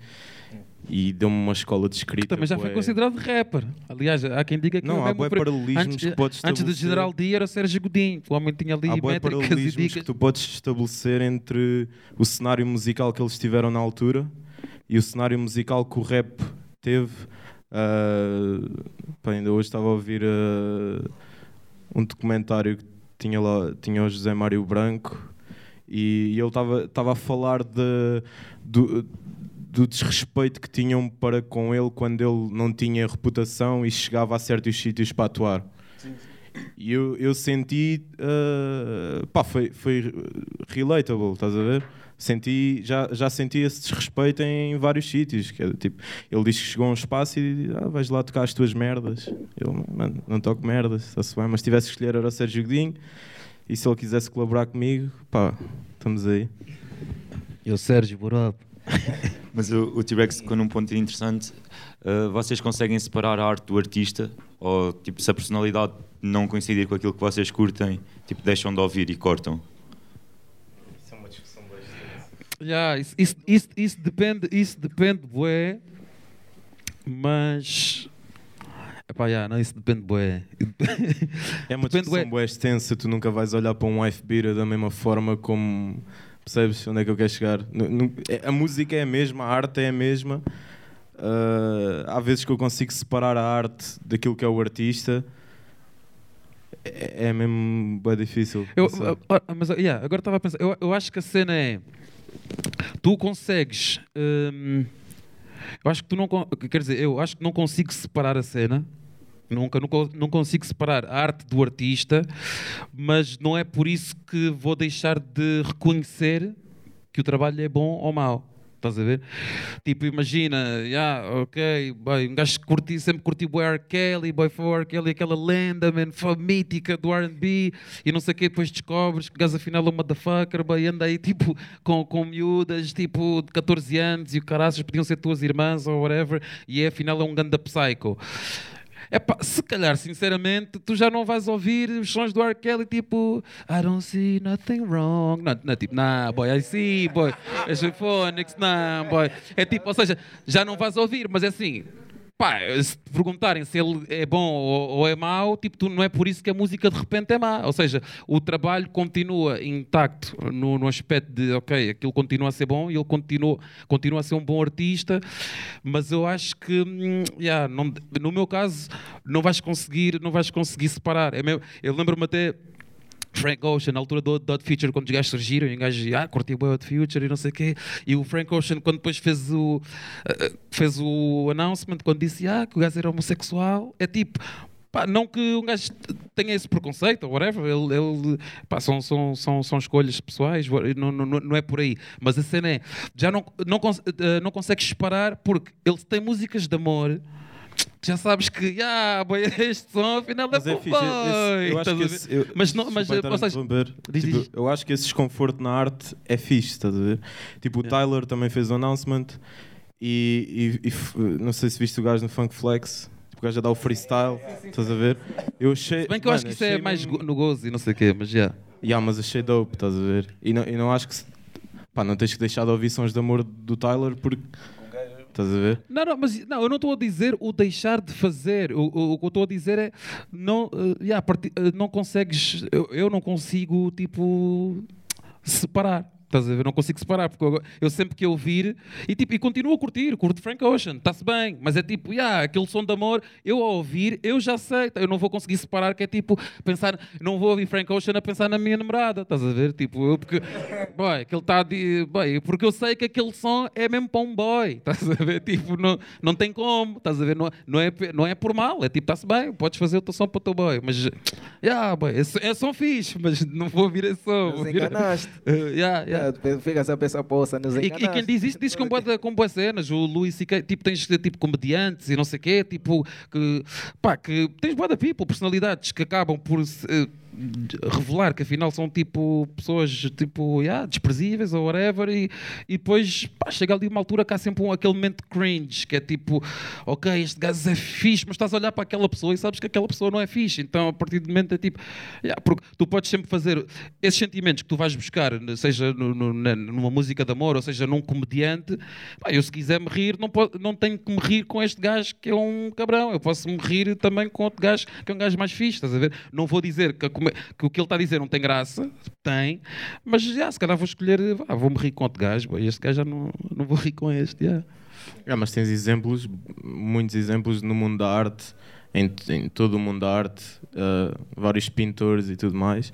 e deu-me uma escola de escrita. Que também já foi considerado rapper. Aliás, há quem diga que não há bem paralelismos antes, que podes Antes do General D era o Sérgio Godinho. O homem tinha ali há métricas e que tu podes estabelecer entre o cenário musical que eles tiveram na altura e o cenário musical que o rap teve. Uh, pá, ainda hoje estava a ouvir uh, um documentário que tinha lá tinha o José Mário Branco e, e ele estava a falar de, do, do desrespeito que tinham para com ele quando ele não tinha reputação e chegava a certos sítios para atuar. E eu, eu senti, uh, pá, foi, foi relatable, estás a ver? Senti, já, já senti esse desrespeito em vários sítios. Que é, tipo, ele diz que chegou a um espaço e diz, ah, vais lá tocar as tuas merdas. Eu, mano, não toco merdas, está-se bem, mas se tivesse que escolher era o Sérgio Godinho e se ele quisesse colaborar comigo, pá, estamos aí. E o Sérgio Borop. Mas o, o T-Rex tocou num ponto interessante. Uh, vocês conseguem separar a arte do artista? Ou tipo, se a personalidade não coincidir com aquilo que vocês curtem, tipo, deixam de ouvir e cortam? Isso é uma discussão bastante. Yeah, isso, isso, isso, isso depende, isso depende, bué, mas Epá, yeah, não, isso depende, bué. É uma depende, discussão bué extensa, tu nunca vais olhar para um wife beater da mesma forma como... Percebes onde é que eu quero chegar? É, a música é a mesma, a arte é a mesma. Uh, há vezes que eu consigo separar a arte daquilo que é o artista. É, é mesmo bem difícil. Eu, mas yeah, agora estava a pensar, eu, eu acho que a cena é. Tu consegues. Hum, eu acho que tu não. Quer dizer, eu acho que não consigo separar a cena Nunca, nunca, não consigo separar a arte do artista, mas não é por isso que vou deixar de reconhecer que o trabalho é bom ou mau. Estás a ver? Tipo, imagina, yeah, ok, boy, um gajo curti, sempre curtiu o R. Kelly, boy, foi o R. Kelly, aquela lenda, man, mítica do R&B, e não sei o que, depois descobres que o gajo afinal é um motherfucker, boy, anda aí, tipo, com, com miúdas, tipo, de 14 anos, e o caraças podiam ser tuas irmãs ou whatever, e é, afinal é um ganda psycho. Se calhar, sinceramente, tu já não vais ouvir os sons do R. Kelly tipo I don't see nothing wrong. Não, não é tipo, nah, boy, I see, boy. É Phonics, nah, boy. É tipo, ou seja, já não vais ouvir, mas é assim, pá, se te perguntarem se ele é bom ou, ou, é mau, tipo, tu, não é por isso que a música de repente é má. Ou seja, o trabalho continua intacto no, no aspecto de, ok, aquilo continua a ser bom e ele continua, continua a ser um bom artista, mas eu acho que, hum, yeah, não, no meu caso, não vais conseguir, não vais conseguir separar. É eu lembro-me até Frank Ocean, na altura do Dot Future, quando os gajos surgiram, e um gajo, ah, curti o Dot Future e não sei o quê. E o Frank Ocean, quando depois fez o, uh, fez o announcement, quando disse, ah, que o gajo era homossexual, é tipo, Pá, não que um gajo tenha esse preconceito ou whatever, ele, ele pá, são, são, são, são escolhas pessoais, não, não, não é por aí. Mas a cena é, já não, não, não consegues separar porque ele tem músicas de amor já sabes que, ah, boy, este som afinal mas é, é fixe, esse, eu acho que esse, eu, mas não, mas, diz, tipo, diz. eu acho que esse desconforto na arte é fixe, estás a ver? Tipo, o yeah. Tyler também fez o um announcement e, e, e, não sei se viste o gajo no Funk Flex. Tipo, o gajo já dá o freestyle, estás a ver? Eu achei. Se bem que eu mano, acho que isso é mais no gozo e não sei o quê, mas já. Yeah. Yeah, mas achei dope, estás a ver? E não, e não acho que. Pá, não tens que deixar de ouvir sons de amor do Tyler porque Estás a ver? Não, não, mas não, eu não estou a dizer o deixar de fazer. O, o, o que eu estou a dizer é não, uh, yeah, uh, não consegues. Eu, eu não consigo tipo separar. Estás a ver? Não consigo separar, porque eu, eu sempre que ouvir, e, tipo, e continuo a curtir, curto Frank Ocean, está-se bem, mas é tipo, yeah, aquele som de amor, eu ao ouvir, eu já sei, eu não vou conseguir separar, que é tipo, pensar, não vou ouvir Frank Ocean a pensar na minha namorada, estás a ver? Tipo, eu, porque, boy, aquele está, boy, porque eu sei que aquele som é mesmo para um boy, estás a ver? Tipo, não, não tem como, estás a ver? Não, não, é, não é por mal, é tipo, está-se bem, podes fazer o teu som para o teu boy, mas, yeah, boy, é, é som fixe, mas não vou ouvir esse som. Nos enganaste. Uh, yeah, yeah. Yeah, Fica só a pensar, poça, nos E, enganaste. e quem diz isso diz com boas, com boas cenas. O Luís tipo, tens tipo comediantes e não sei o quê, tipo, que, pá, que tens boa da people, personalidades que acabam por eh, revelar que afinal são tipo pessoas tipo, yeah, desprezíveis ou whatever e, e depois pá, chega ali uma altura que há sempre um, aquele momento cringe que é tipo, ok, este gajo é fixe, mas estás a olhar para aquela pessoa e sabes que aquela pessoa não é fixe, então a partir do momento é tipo, yeah, porque tu podes sempre fazer esses sentimentos que tu vais buscar, seja no- no- numa música de amor ou seja num comediante, pá, eu se quiser me rir, não, po- não tenho que me rir com este gajo que é um cabrão, eu posso me rir também com outro gajo que é um gajo mais fixe, estás a ver? Não vou dizer que, a come- que o que ele está a dizer não tem graça, tem, mas já, se calhar vou escolher, vá, vou-me rir com outro gajo, este gajo já não, não vou rir com este. É, mas tens exemplos, muitos exemplos no mundo da arte, em, em todo o mundo da arte, uh, vários pintores e tudo mais,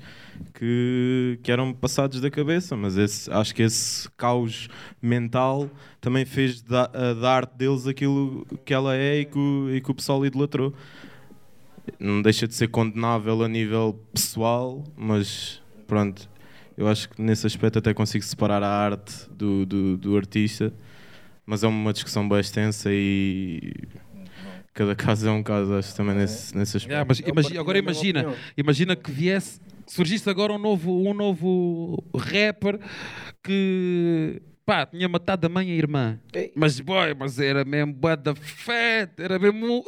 que, que eram passados da cabeça, mas esse, acho que esse caos mental também fez da, a- da arte deles aquilo que ela é e que o, e que o pessoal idolatrou. Não deixa de ser condenável a nível pessoal, mas pronto, eu acho que nesse aspecto até consigo separar a arte do, do, do artista mas é uma discussão bem extensa e cada caso é um caso, acho também nesse, nesse aspecto. Mas imagi- agora imagina, imagina que viesse, surgisse agora um novo, um novo rapper que pá, tinha matado a mãe e a irmã. Ei. Mas boy, mas era mesmo da fat, era mesmo. Uh!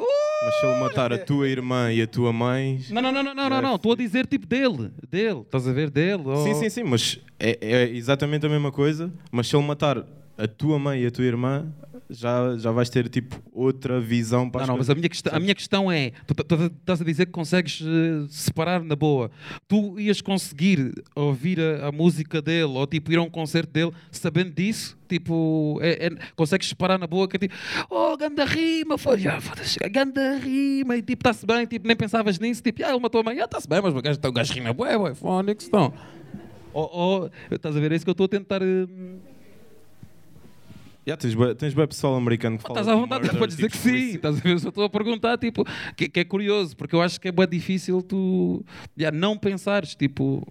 Mas se ele matar a tua irmã e a tua mãe. Não, não, não, não, não, não, não. Estou a dizer tipo dele, dele, estás a ver dele? oh. Sim, sim, sim, mas é, é exatamente a mesma coisa. Mas se ele matar a tua mãe e a tua irmã, já, já vais ter tipo outra visão para Não, não, mas a minha questão, a minha questão é: tu estás a dizer que consegues eh, separar na boa. Tu ias conseguir ouvir a, a música dele ou tipo ir a um concerto dele sabendo disso? Tipo, é- é- consegues separar na boa que é tipo, oh, ganda rima, foi, foda-se, ganda rima, e tipo, está-se bem, tipo, nem pensavas nisso, tipo, ah, ele matou a mãe, ah, está-se bem, mas o gajo, o gajo rima, bué, bué, fónix, então. Ou, ou, estás a ver, é isso que eu estou a tentar. hum, Já, tens, bué- tens bem pessoal americano que fala. Estás à de vontade para dizer tipo, que sim. explícito. Estás a ver? Eu só estou a perguntar, tipo, que, que é curioso, porque eu acho que é bem difícil tu já, não pensares, tipo,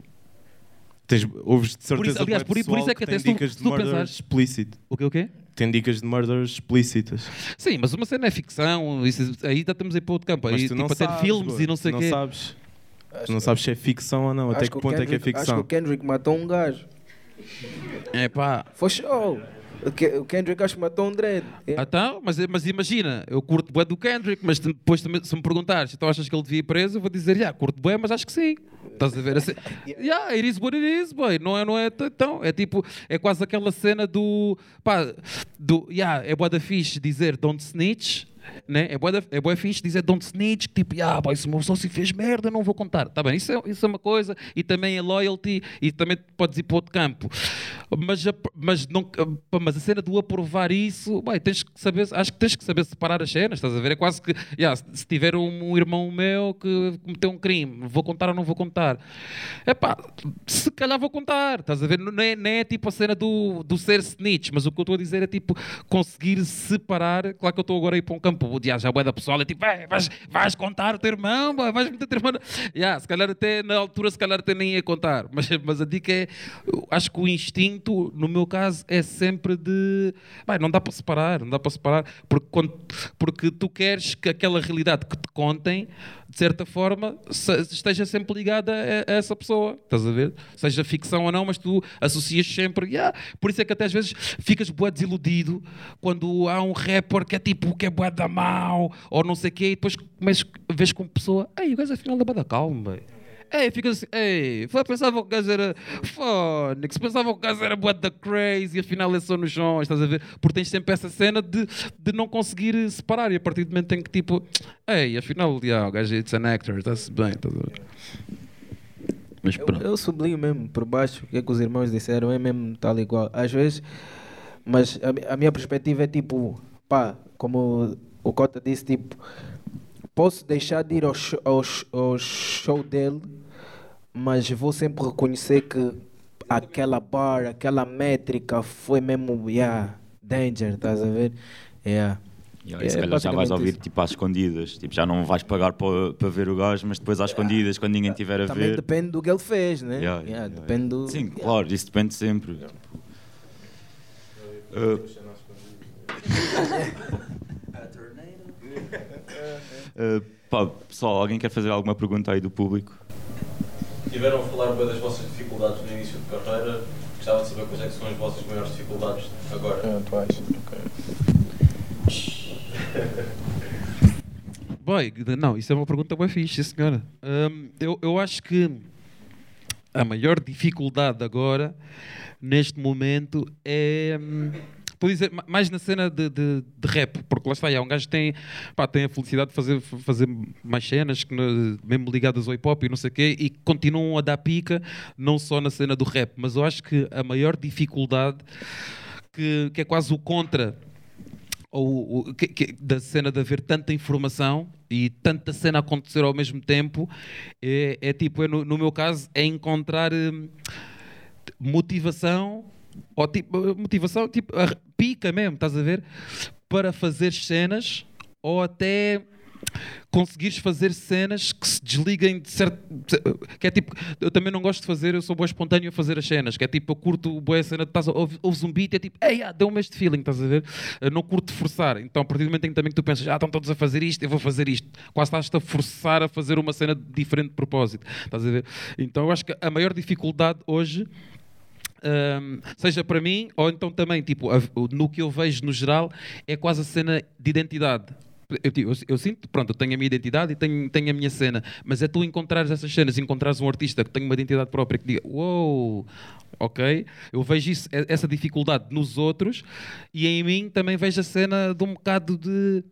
Tens, ouves de certeza isso- aliás, por por isso é que tem até tu- dicas se de tu murder pensares- explícito. o quê, o quê? Tem dicas de murder explícitas. Sim, mas uma cena é ficção, isso, aí já estamos aí para outro campo, aí tu tipo, não a ter sabes, filmes e não sei o quê. sabes. Tu não sabes se é ficção ou não. Até Acho que o ponto é que é Kendrick- Acho ficção? que o Kendrick matou um gajo. É pá. Foi show. O Ke- O Kendrick acho que matou um dread. Yeah. Então, mas, mas imagina, eu curto bué do Kendrick, mas depois se me perguntares, então achas que ele devia ir preso, eu vou dizer, já, curto bué, mas acho que sim. Estás a ver? Assim, yeah, it is what it is, boy. Não é, não é, então, é tipo, é quase aquela cena do, pá, do, yeah, é bué da fixe dizer don't snitch, né? É da, é bué fixe dizer don't snitch, tipo, yeah, boy, se o meu sócio fez merda, não vou contar. Tá bem, isso é, isso é uma coisa, e também é loyalty, e também podes ir para outro campo. Mas a, mas não, pá, mas a cena do aprovar isso, bem, tens que saber, acho que tens que saber separar as cenas, estás a ver? É quase que, yeah, se- se tiver um irmão meu que cometeu um crime, vou contar ou não vou contar? É pá, se calhar vou contar, estás a ver? Não é, não é tipo a cena do, do ser snitch, mas o que eu estou a dizer é tipo conseguir separar. Claro que eu estou agora a ir para um campo, o dia já é da pessoal, é tipo, "Vai, vais, vais contar o teu irmão, vai, vais meter o teu irmão. na-" Yeah, se calhar até na altura, se calhar até nem ia contar, mas, mas a dica é, acho que o instinto, no meu caso, é sempre de, vai, não dá para separar, não dá para separar, porque, quando, porque tu queres que aquela realidade que te contem, de certa forma, se- esteja sempre ligada a, a essa pessoa, estás a ver? Seja ficção ou não, mas tu associas sempre, yeah. por isso é que até às vezes ficas bué desiludido quando há um rapper que é tipo, que é bué da mau, ou não sei o quê, e depois vês como pessoa, ei, o gajo afinal é bué da calma. Ei, fica assim, ei, pensava que o gajo era Fónix, pensava que o gajo era bué da crazy, e afinal é só nos sons, estás a ver? Porque tens sempre essa cena de, de não conseguir separar, e a partir do momento em que tipo, ei, afinal, yeah, o gajo é it's an actor, está-se bem, estás a ver? Mas Eu, pronto. eu sublinho mesmo por baixo o que é que os irmãos disseram, é mesmo tal e qual. Às vezes, mas a, a minha perspectiva é tipo, pá, como o Cota disse, tipo, posso deixar de ir ao, show- ao, ao show dele, mas vou sempre reconhecer que aquela bar, aquela métrica foi mesmo, yeah, danger, estás a ver? Yeah. E aí, se É calhar já vais ouvir isso. tipo às escondidas. Tipo, já não vais pagar para, ver o gajo, mas depois às escondidas, quando ninguém estiver a Também ver. depende do que ele fez, né? Yeah, Yeah, yeah, yeah. depende do... Sim, claro, isso depende sempre. Uh, uh, pá, pessoal, alguém quer fazer alguma pergunta aí do público? Tiveram a falar bem das vossas dificuldades no início de carreira. Gostava de saber quais é que são as vossas maiores dificuldades agora. atuais. Boy, não, isso é uma pergunta bem fixe, senhora. Hum, eu, eu acho que a maior dificuldade agora, neste momento, é. hum, Vou dizer, ma- mais na cena de, de, de rap, porque lá está, há um gajo que tem, pá, tem a felicidade de fazer, fazer mais cenas, que mesmo ligadas ao hip hop e não sei o quê, e continuam a dar pica, não só na cena do rap, mas eu acho que a maior dificuldade, que, que é quase o contra ou, o- que- que- da cena de haver tanta informação e tanta cena acontecer ao mesmo tempo é, é tipo, é no, no meu caso, é encontrar hum, motivação ou tipo, motivação, tipo, pica mesmo, estás a ver? Para fazer cenas ou até conseguires fazer cenas que se desliguem de certo. Que é tipo, eu também não gosto de fazer, eu sou bom espontâneo a fazer as cenas, que é tipo, eu curto boa cena, estás ouves, ouves um beat, é tipo, ei, ah, deu-me este feeling, estás a ver? Eu não curto forçar, então a partir do momento em que também que tu pensas, ah, estão todos a fazer isto, eu vou fazer isto, quase estás a forçar a fazer uma cena diferente de propósito, estás a ver? Então eu acho que a maior dificuldade hoje um, seja para mim, ou então também, tipo, no que eu vejo no geral, é quase a cena de identidade. Eu, tipo, eu- eu sinto, pronto, eu tenho a minha identidade e tenho, tenho a minha cena, mas é tu encontrares essas cenas, encontrares um artista que tem uma identidade própria que diga, uou, ok, eu vejo isso, essa dificuldade nos outros e em mim também vejo a cena de um bocado de,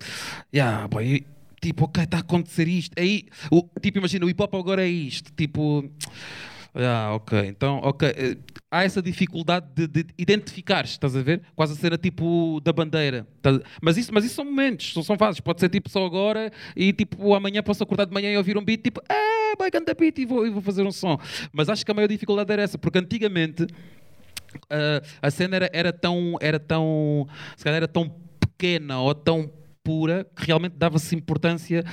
yeah, boy, tipo, ok, está a acontecer isto, aí, o, tipo, imagina, o hip hop agora é isto, tipo. Ah, ok. Então, ok. eh, Há essa dificuldade de, de identificar, estás a ver? Quase a cena tipo da bandeira. Tá- Mas isso, mas isso são momentos, são, são fases. Pode ser tipo só agora e tipo amanhã posso acordar de manhã e ouvir um beat tipo, ah, vai cantar beat e vou, e vou fazer um som. Mas acho que a maior dificuldade era essa, porque antigamente ah, a cena era, era tão, era tão, se calhar era tão pequena ou tão pura que realmente dava-se importância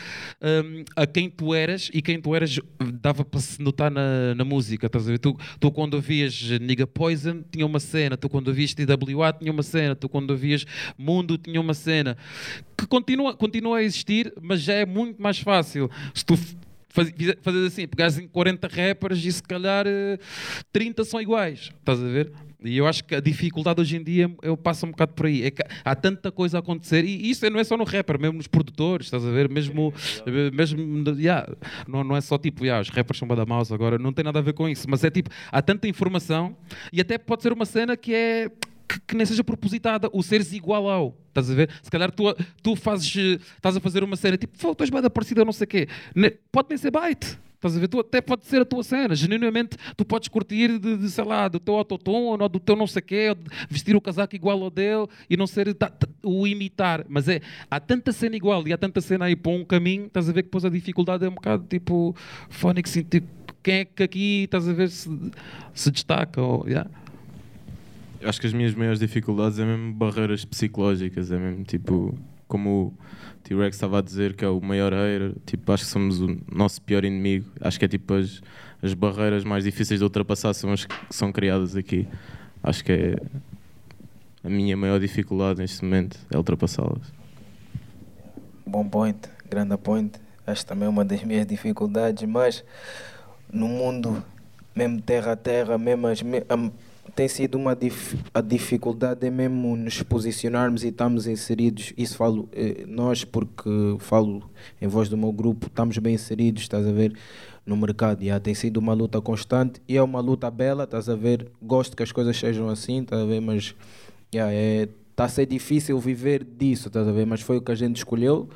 hum, a quem tu eras e quem tu eras dava para se notar na, na música. Estás a ver? Tu, tu quando ouvias Nigga Poison tinha uma cena, tu quando ouvias TWA tinha uma cena, tu quando ouvias Mundo tinha uma cena que continua, continua a existir, mas já é muito mais fácil. Se tu faz- fizer- fazes assim, pegares em 40 rappers e se calhar eh, 30 são iguais, estás a ver? E eu acho que a dificuldade hoje em dia eu passo um bocado por aí. É que há tanta coisa a acontecer, e isso não é só no rapper, mesmo nos produtores, estás a ver? Mesmo, eh, mesmo yeah, não, não é só tipo, yeah, os rappers são bada mouse agora, não tem nada a ver com isso, mas é tipo, há tanta informação e até pode ser uma cena que é que, que nem seja propositada, o seres igual ao. Estás a ver? Se calhar tu, tu fazes, eh, estás a fazer uma cena tipo, "Fogo, tu és bada parecida, não sei o quê. Ne- Pode nem ser byte. Estás a ver? Tu até pode ser a tua cena. Genuinamente, tu podes curtir de, de, sei lá, do teu autotune ou do teu não sei quê, ou vestir o casaco igual ao dele e não ser ta- ta- o imitar. Mas é, há tanta cena igual e há tanta cena aí para um caminho, estás a ver que depois a dificuldade é um bocado tipo, fónico, assim, tipo, quem é que aqui, estás a ver, se, se destaca? Ou, yeah. Eu acho que as minhas maiores dificuldades é mesmo barreiras psicológicas, é mesmo tipo, como T-Rex estava a dizer, que é o maior hater, tipo, acho que somos o nosso pior inimigo. Acho que é tipo as, as barreiras mais difíceis de ultrapassar são as que são criadas aqui. Acho que é a minha maior dificuldade neste momento, é ultrapassá-las. Bom point, grande point. Acho também uma das minhas dificuldades, mas no mundo, mesmo terra a terra, mesmo as, tem sido uma dif, a dificuldade é mesmo nos posicionarmos e estamos inseridos. Isso falo eh, nós, porque falo em voz do meu grupo, estamos bem inseridos, estás a ver, no mercado. Já tem sido uma luta constante e é uma luta bela, estás a ver. Gosto que as coisas sejam assim, estás a ver, mas é está a ser difícil viver disso, estás a ver? Mas foi o que a gente escolheu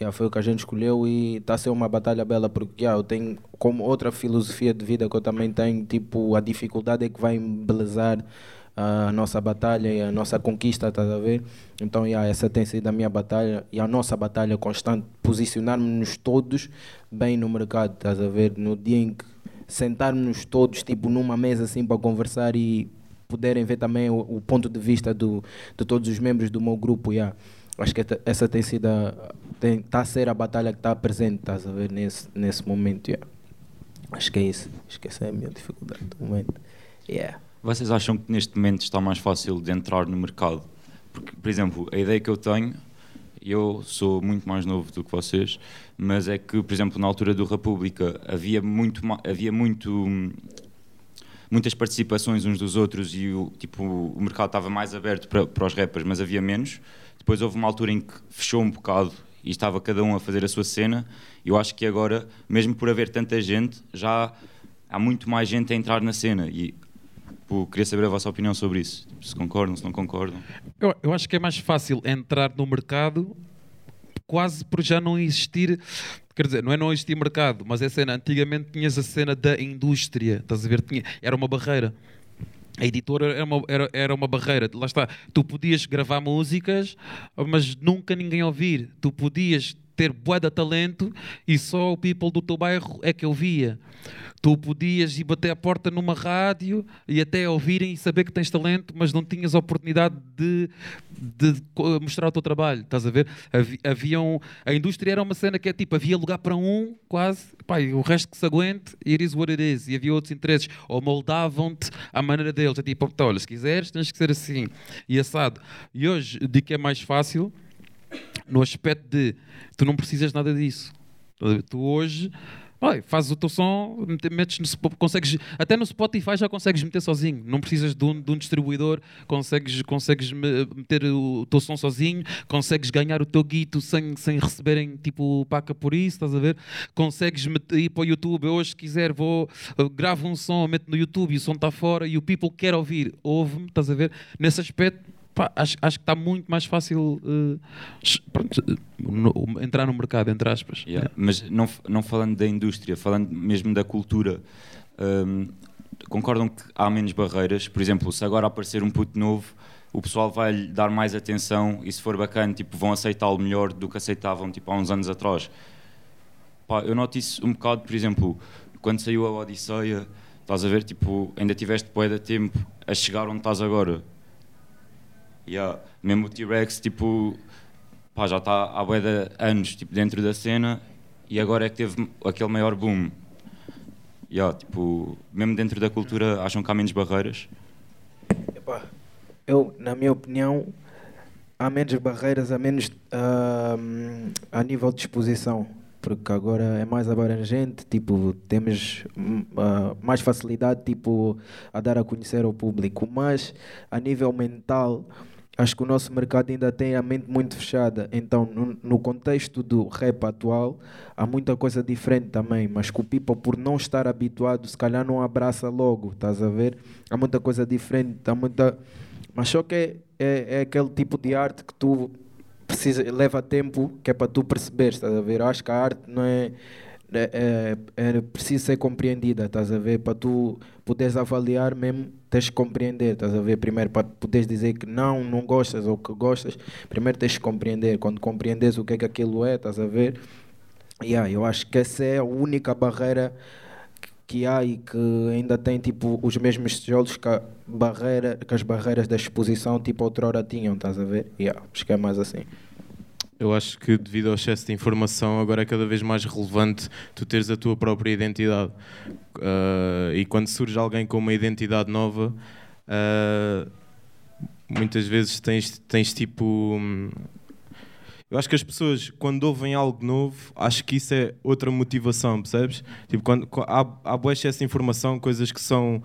Yeah, foi o que a gente escolheu e está a ser uma batalha bela porque yeah, eu tenho como outra filosofia de vida que eu também tenho, tipo, a dificuldade é que vai embelezar a nossa batalha e a nossa conquista, estás a ver? Então, yeah, essa tem sido a minha batalha e a nossa batalha constante, posicionarmos-nos todos bem no mercado, estás a ver? No dia em que sentarmos todos tipo numa mesa assim para conversar e poderem ver também o, o, ponto de vista do, de todos os membros do meu grupo. Yeah. Acho que essa tem sido está a ser a batalha que está presente, estás a ver, nesse, nesse momento. Yeah. Acho que é isso. Acho que essa é a minha dificuldade do momento. Yeah. Vocês acham que neste momento está mais fácil de entrar no mercado? Porque, por exemplo, a ideia que eu tenho, eu sou muito mais novo do que vocês, mas é que, por exemplo, na altura do República havia muito, havia muito muitas participações uns dos outros e o, tipo, o mercado estava mais aberto para, para os rappers, mas havia menos. Depois houve uma altura em que fechou um bocado e estava cada um a fazer a sua cena. Eu acho que agora, mesmo por haver tanta gente, já há muito mais gente a entrar na cena. E Tipo, queria saber a vossa opinião sobre isso. Se concordam, se não concordam. Eu, eu acho que é mais fácil entrar no mercado quase por já não existir quer dizer, não é não existir mercado, mas é cena, antigamente tinhas a cena da indústria, estás a ver? Tinha, era uma barreira. A editora era uma, era, era uma barreira, lá está. Tu podias gravar músicas, mas nunca ninguém ouvir. Tu podias ter bué de talento e só o people do teu bairro é que ouvia. Tu podias ir bater a porta numa rádio e até ouvirem e saber que tens talento, mas não tinhas oportunidade de, de mostrar o teu trabalho. Estás a ver? Havia um, a indústria era uma cena que é tipo, havia lugar para um, quase, pá, o resto que se aguente, it is what it is. E havia outros interesses, ou moldavam-te à maneira deles. É tipo, olha, se quiseres, tens que ser assim. E assado. E hoje, digo que é mais fácil no aspecto de tu não precisas nada disso. Tu hoje Olha, fazes o teu som, metes no, consegues, até no Spotify já consegues meter sozinho, não precisas de um, de um distribuidor, consegues, consegues meter o teu som sozinho, consegues ganhar o teu guito sem, sem receberem tipo paca por isso, estás a ver? Consegues meter, ir para o YouTube, hoje se quiser vou, gravo um som, meto no YouTube e o som está fora e o people quer ouvir, ouve-me, estás a ver? Nesse aspecto pá, acho, acho que está muito mais fácil uh, pronto, no, entrar no mercado, entre aspas. Yeah. Mas não, não falando da indústria, falando mesmo da cultura, um, concordam que há menos barreiras? Por exemplo, se agora aparecer um puto novo, o pessoal vai lhe dar mais atenção e se for bacana, tipo, vão aceitá-lo melhor do que aceitavam tipo, há uns anos atrás. Pá, eu noto isso um bocado, por exemplo, quando saiu a Odisseia, estás a ver, tipo, ainda tiveste poeda tempo a chegar onde estás agora Yeah. Mesmo o T-Rex, tipo, pá, já está há bué de anos tipo, dentro da cena e agora é que teve aquele maior boom. Yeah, tipo, mesmo dentro da cultura, acham que há menos barreiras? Epá, eu, na minha opinião, há menos barreiras, há menos uh, a nível de exposição porque agora é mais abrangente, tipo, temos uh, mais facilidade tipo, a dar a conhecer ao público, mas a nível mental acho que o nosso mercado ainda tem a mente muito fechada. Então, no, no, contexto do rap atual, há muita coisa diferente também, mas que o people, por não estar habituado, se calhar não abraça logo, estás a ver? Há muita coisa diferente, há muita. Mas só que é, é, é aquele tipo de arte que tu precisa, leva tempo, que é para tu perceberes, estás a ver? Acho que a arte não é é, é, preciso ser compreendida, estás a ver? Para tu poderes avaliar mesmo, tens que compreender, estás a ver? Primeiro, para poderes dizer que não, não gostas ou que gostas, primeiro tens que compreender. Quando compreendes o que é que aquilo é, estás a ver? Yeah, eu acho que essa é a única barreira que há e que ainda tem tipo os mesmos tijolos que, a barreira, que as barreiras da exposição tipo outrora tinham, estás a ver? Yeah, acho que é mais assim. Eu acho que devido ao excesso de informação agora é cada vez mais relevante tu teres a tua própria identidade. Uh, e quando surge alguém com uma identidade nova, uh, muitas vezes tens, tens tipo. Eu acho que as pessoas, quando ouvem algo novo, acho que isso é outra motivação, percebes? Tipo, quando, há, há excesso de informação, coisas que são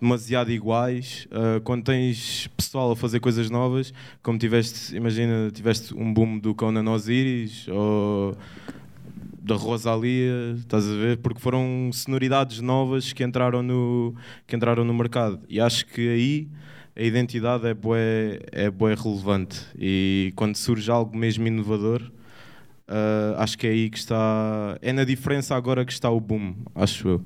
demasiado iguais. Uh, quando tens pessoal a fazer coisas novas, como tiveste, imagina, tiveste um boom do Conan Osiris ou da Rosalia, estás a ver? Porque foram sonoridades novas que entraram no, que entraram no mercado. E acho que aí a identidade é bué, é bué relevante. E quando surge algo mesmo inovador, Uh, acho que é aí que está. É na diferença agora que está o boom, acho eu.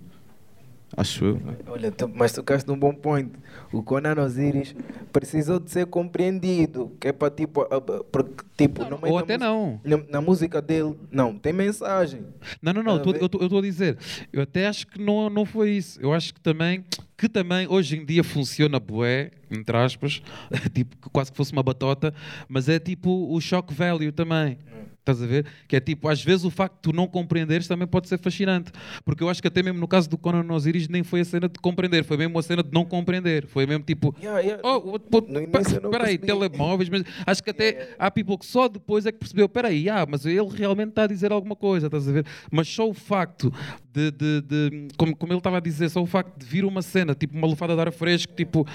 Acho eu. Olha, tu, mas tocaste num bom point. O Conan Osiris precisou de ser compreendido. Que é para tipo. Porque, tipo meio Ou até não. Na, na música dele, não, tem mensagem. Não, não, não, tô- eu estou a dizer, eu até acho que não, não foi isso. Eu acho que também, que também hoje em dia funciona bué, entre aspas, tipo, que quase que fosse uma batota, mas é tipo o shock value também. Estás a ver? Que é tipo, às vezes o facto de tu não compreenderes também pode ser fascinante. Porque eu acho que até mesmo no caso do Conan Osiris nem foi a cena de compreender, foi mesmo a cena de não compreender. Foi mesmo tipo, Yeah, yeah. Oh, what- what- No início eu não espera aí, percebi. telemóveis, mas acho que até há people que só depois é que percebeu, espera aí, ah, mas ele realmente está a dizer alguma coisa, estás a ver? Mas só o facto de, de, de- como, como ele estava a dizer, só o facto de vir uma cena, tipo uma lufada de ar fresco, tipo,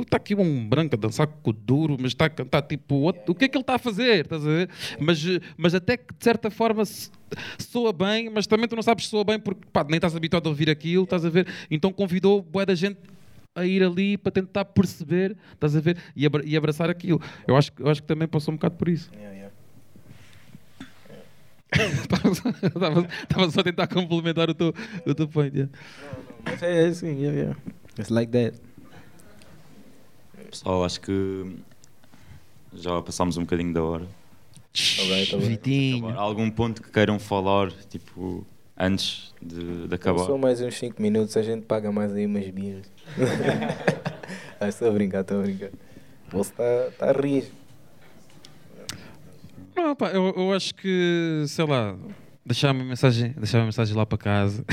está aqui um branco a dançar com o duro, mas está a cantar, tipo, what- o que é que ele está a fazer, estás a ver? Mas, mas até que de certa forma soa bem, mas também tu não sabes se soa bem porque pá, nem estás habituado a ouvir aquilo, estás a ver? Então convidou boa da gente a ir ali para tentar perceber, estás a ver? E, abra- abraçar aquilo. Eu acho, eu acho que também passou um bocado por isso. Só- Estava estava só a tentar complementar o teu, o teu point. yeah. Mas é assim, yeah, yeah. It's like that. Pessoal, acho que já passámos um bocadinho da hora. Alright, alright. Vitinho. Algum ponto que queiram falar, tipo, antes de, de acabar? Só mais uns 5 minutos a gente paga mais aí umas birras. ah, estou a brincar, estou a brincar. Você está tá a rir. Não, pá, eu, eu acho que, sei lá, deixar uma mensagem, deixar uma mensagem lá para casa.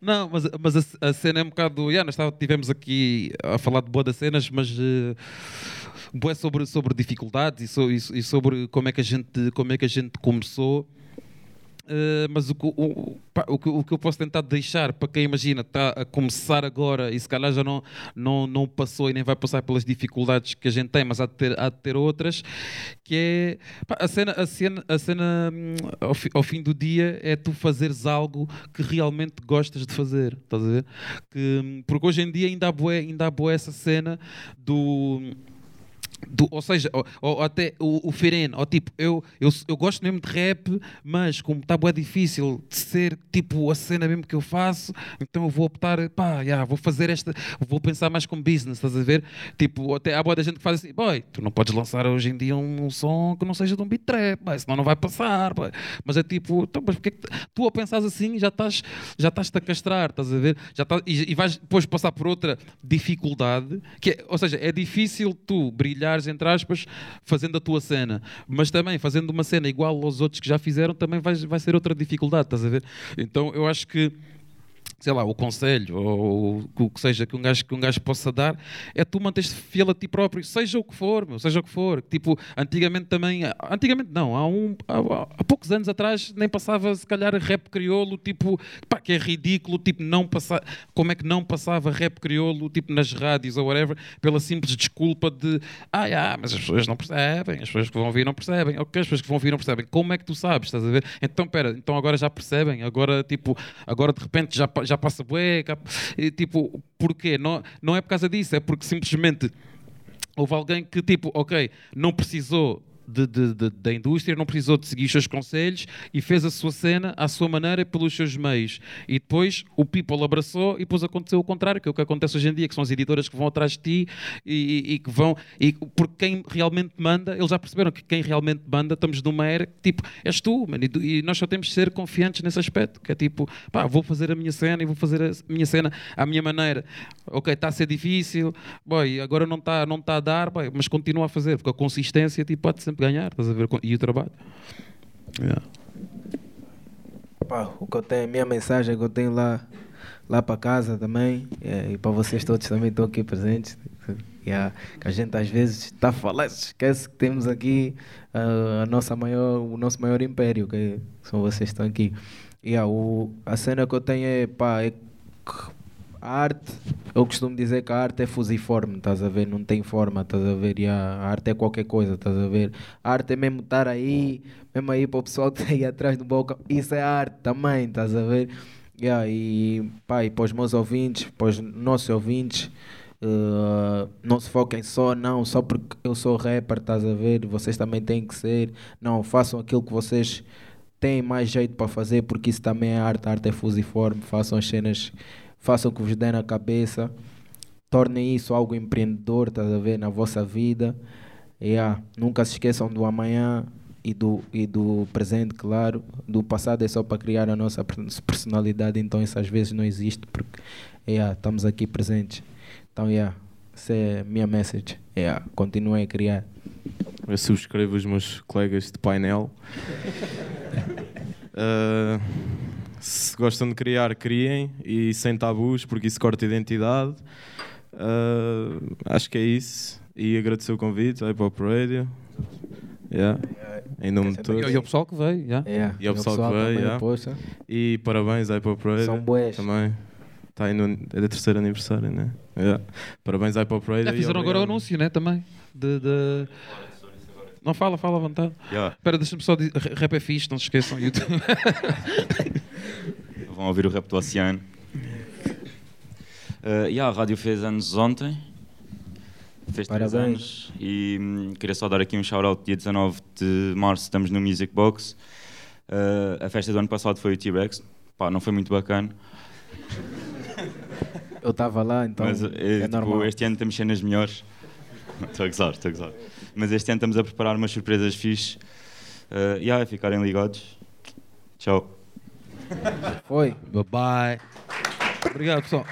Não, mas, mas a, a cena é um bocado. Yeah, nós estava- tivemos aqui a falar de boa das cenas, mas uh, boa sobre, sobre dificuldades e, so- e e sobre como é que a gente, como é que a gente começou. Uh, mas o, o, o- o que, eu posso tentar deixar para quem imagina está a começar agora e se calhar já não, não, não passou e nem vai passar pelas dificuldades que a gente tem, mas há de ter, há de ter outras, que é pá, a cena, a cena, a cena hum, ao, fi- ao fim do dia é tu fazeres algo que realmente gostas de fazer, estás a ver? Que, hum, porque hoje em dia ainda há bué, ainda essa cena do do- ou seja, ou, ou até o, o Feren, ou tipo, eu, eu, eu gosto mesmo de rap, mas como está bem difícil de ser tipo a cena mesmo que eu faço, então eu vou optar, pá, já, vou fazer esta, vou pensar mais como business, estás a ver? Tipo, até há boa da gente que faz assim, boy, tu não podes lançar hoje em dia um, som que não seja de um beat trap, boy, senão não vai passar, boy. mas é tipo, então, mas porque é tu a pensares assim já estás já estás-te a castrar, estás a ver? Já estás, e, e vais depois passar por outra dificuldade, que é, ou seja, é difícil tu brilhares, entre aspas, fazendo a tua cena, mas também fazendo uma cena igual aos outros que já fizeram, também vai, vai ser outra dificuldade, estás a ver? Então eu acho que sei lá, o conselho ou o que seja que um gajo, que um gajo possa dar é tu manteres fiel a ti próprio, seja o que for, meu, seja o que for. Tipo, antigamente também, antigamente não, há, um, há, há poucos anos atrás nem passava se calhar rap crioulo, tipo, pá, que é ridículo, tipo, não passar, como é que não passava rap crioulo, tipo, nas rádios ou whatever, pela simples desculpa de, ah, yeah, mas as pessoas não percebem, as pessoas que vão ouvir não percebem, ok, as pessoas que vão ouvir não percebem, como é que tu sabes, estás a ver? Então, pera, então agora já percebem, agora, tipo, agora de repente já, pa- já passa bué, tipo, porquê? Não, não é por causa disso, é porque simplesmente houve alguém que, tipo, ok, não precisou de- de- de- da indústria, não precisou de seguir os seus conselhos e fez a sua cena à sua maneira pelos seus meios. E depois o people abraçou e depois aconteceu o contrário, que é o que acontece hoje em dia, que são as editoras que vão atrás de ti e, e- e que vão. E, porque quem realmente manda, eles já perceberam que quem realmente manda, estamos numa era que, tipo, és tu, mano, e, e nós só temos de ser confiantes nesse aspecto, que é tipo, pá, vou fazer a minha cena e vou fazer a minha cena à minha maneira. Ok, está a ser difícil, boy, agora não está não tá a dar, boy, mas continua a fazer, porque a consistência tipo, pode sempre ganhar, estás a ver? E o trabalho. Yeah. Pá, o que eu tenho, a minha mensagem que eu tenho lá, lá para casa também, é, e para vocês todos também estão aqui presentes, yeah, que a gente às vezes está a falar, esquece que temos aqui ah, a nossa maior, o nosso maior império, que são vocês que estão aqui. Yeah, o, a cena que eu tenho é, pá, é que a arte, eu costumo dizer que a arte é fusiforme, estás a ver? Não tem forma, estás a ver? E a arte é qualquer coisa, estás a ver? A arte é mesmo estar aí, mesmo aí para o pessoal que está aí atrás do balcão, isso é arte também, estás a ver? Yeah, e pá, e para os meus ouvintes, para os nossos ouvintes, Uh, não se foquem só, não, só porque eu sou rapper, estás a ver? Vocês também têm que ser. Não, façam aquilo que vocês têm mais jeito para fazer, porque isso também é arte, a arte é fusiforme. Façam as cenas, façam o que vos der na cabeça. Tornem isso algo empreendedor, estás a ver? Na vossa vida. Yeah. Nunca se esqueçam do amanhã e do, e do presente, claro. Do passado é só para criar a nossa personalidade, então isso às vezes não existe, porque yeah, estamos aqui presentes. Então, yeah, essa é a minha message. Yeah, continuem a criar. Eu subscrevo os meus colegas de painel. uh, se gostam de criar, criem e sem tabus, porque isso corta identidade. Uh, acho que é isso. E agradecer o convite ao Hip Hop Radio. Yeah. Em nome de todos. E ao pessoal que veio. Yeah. Yeah. E ao pessoal, pessoal que veio. Yeah. E parabéns ao Hip Hop Radio. São boas. Também. Está aí no, é do terceiro aniversário, né? Yeah. Parabéns ao Pop Radio. Já fizeram agora o anúncio, né? Também. De, de... Não fala, fala à vontade. Yeah. Espera, deixa-me só dizer. Rap é fixe, não se esqueçam. YouTube. Vão ouvir o rap do Oceano. Uh, yeah, a rádio fez anos ontem. Fez três anos. E hum, queria só dar aqui um shout-out. Dia 19 de março estamos no Music Box. Uh, a festa do ano passado foi o T-Rex. Pá, não foi muito bacana. Eu estava lá, então Mas, é, é tipo, normal. Este ano temos cenas melhores. Estou a gozar, estou a gozar. Mas este ano estamos a preparar umas surpresas fixe. Uh, e yeah, ficarem ligados. Tchau. Foi. Bye bye. Obrigado, pessoal.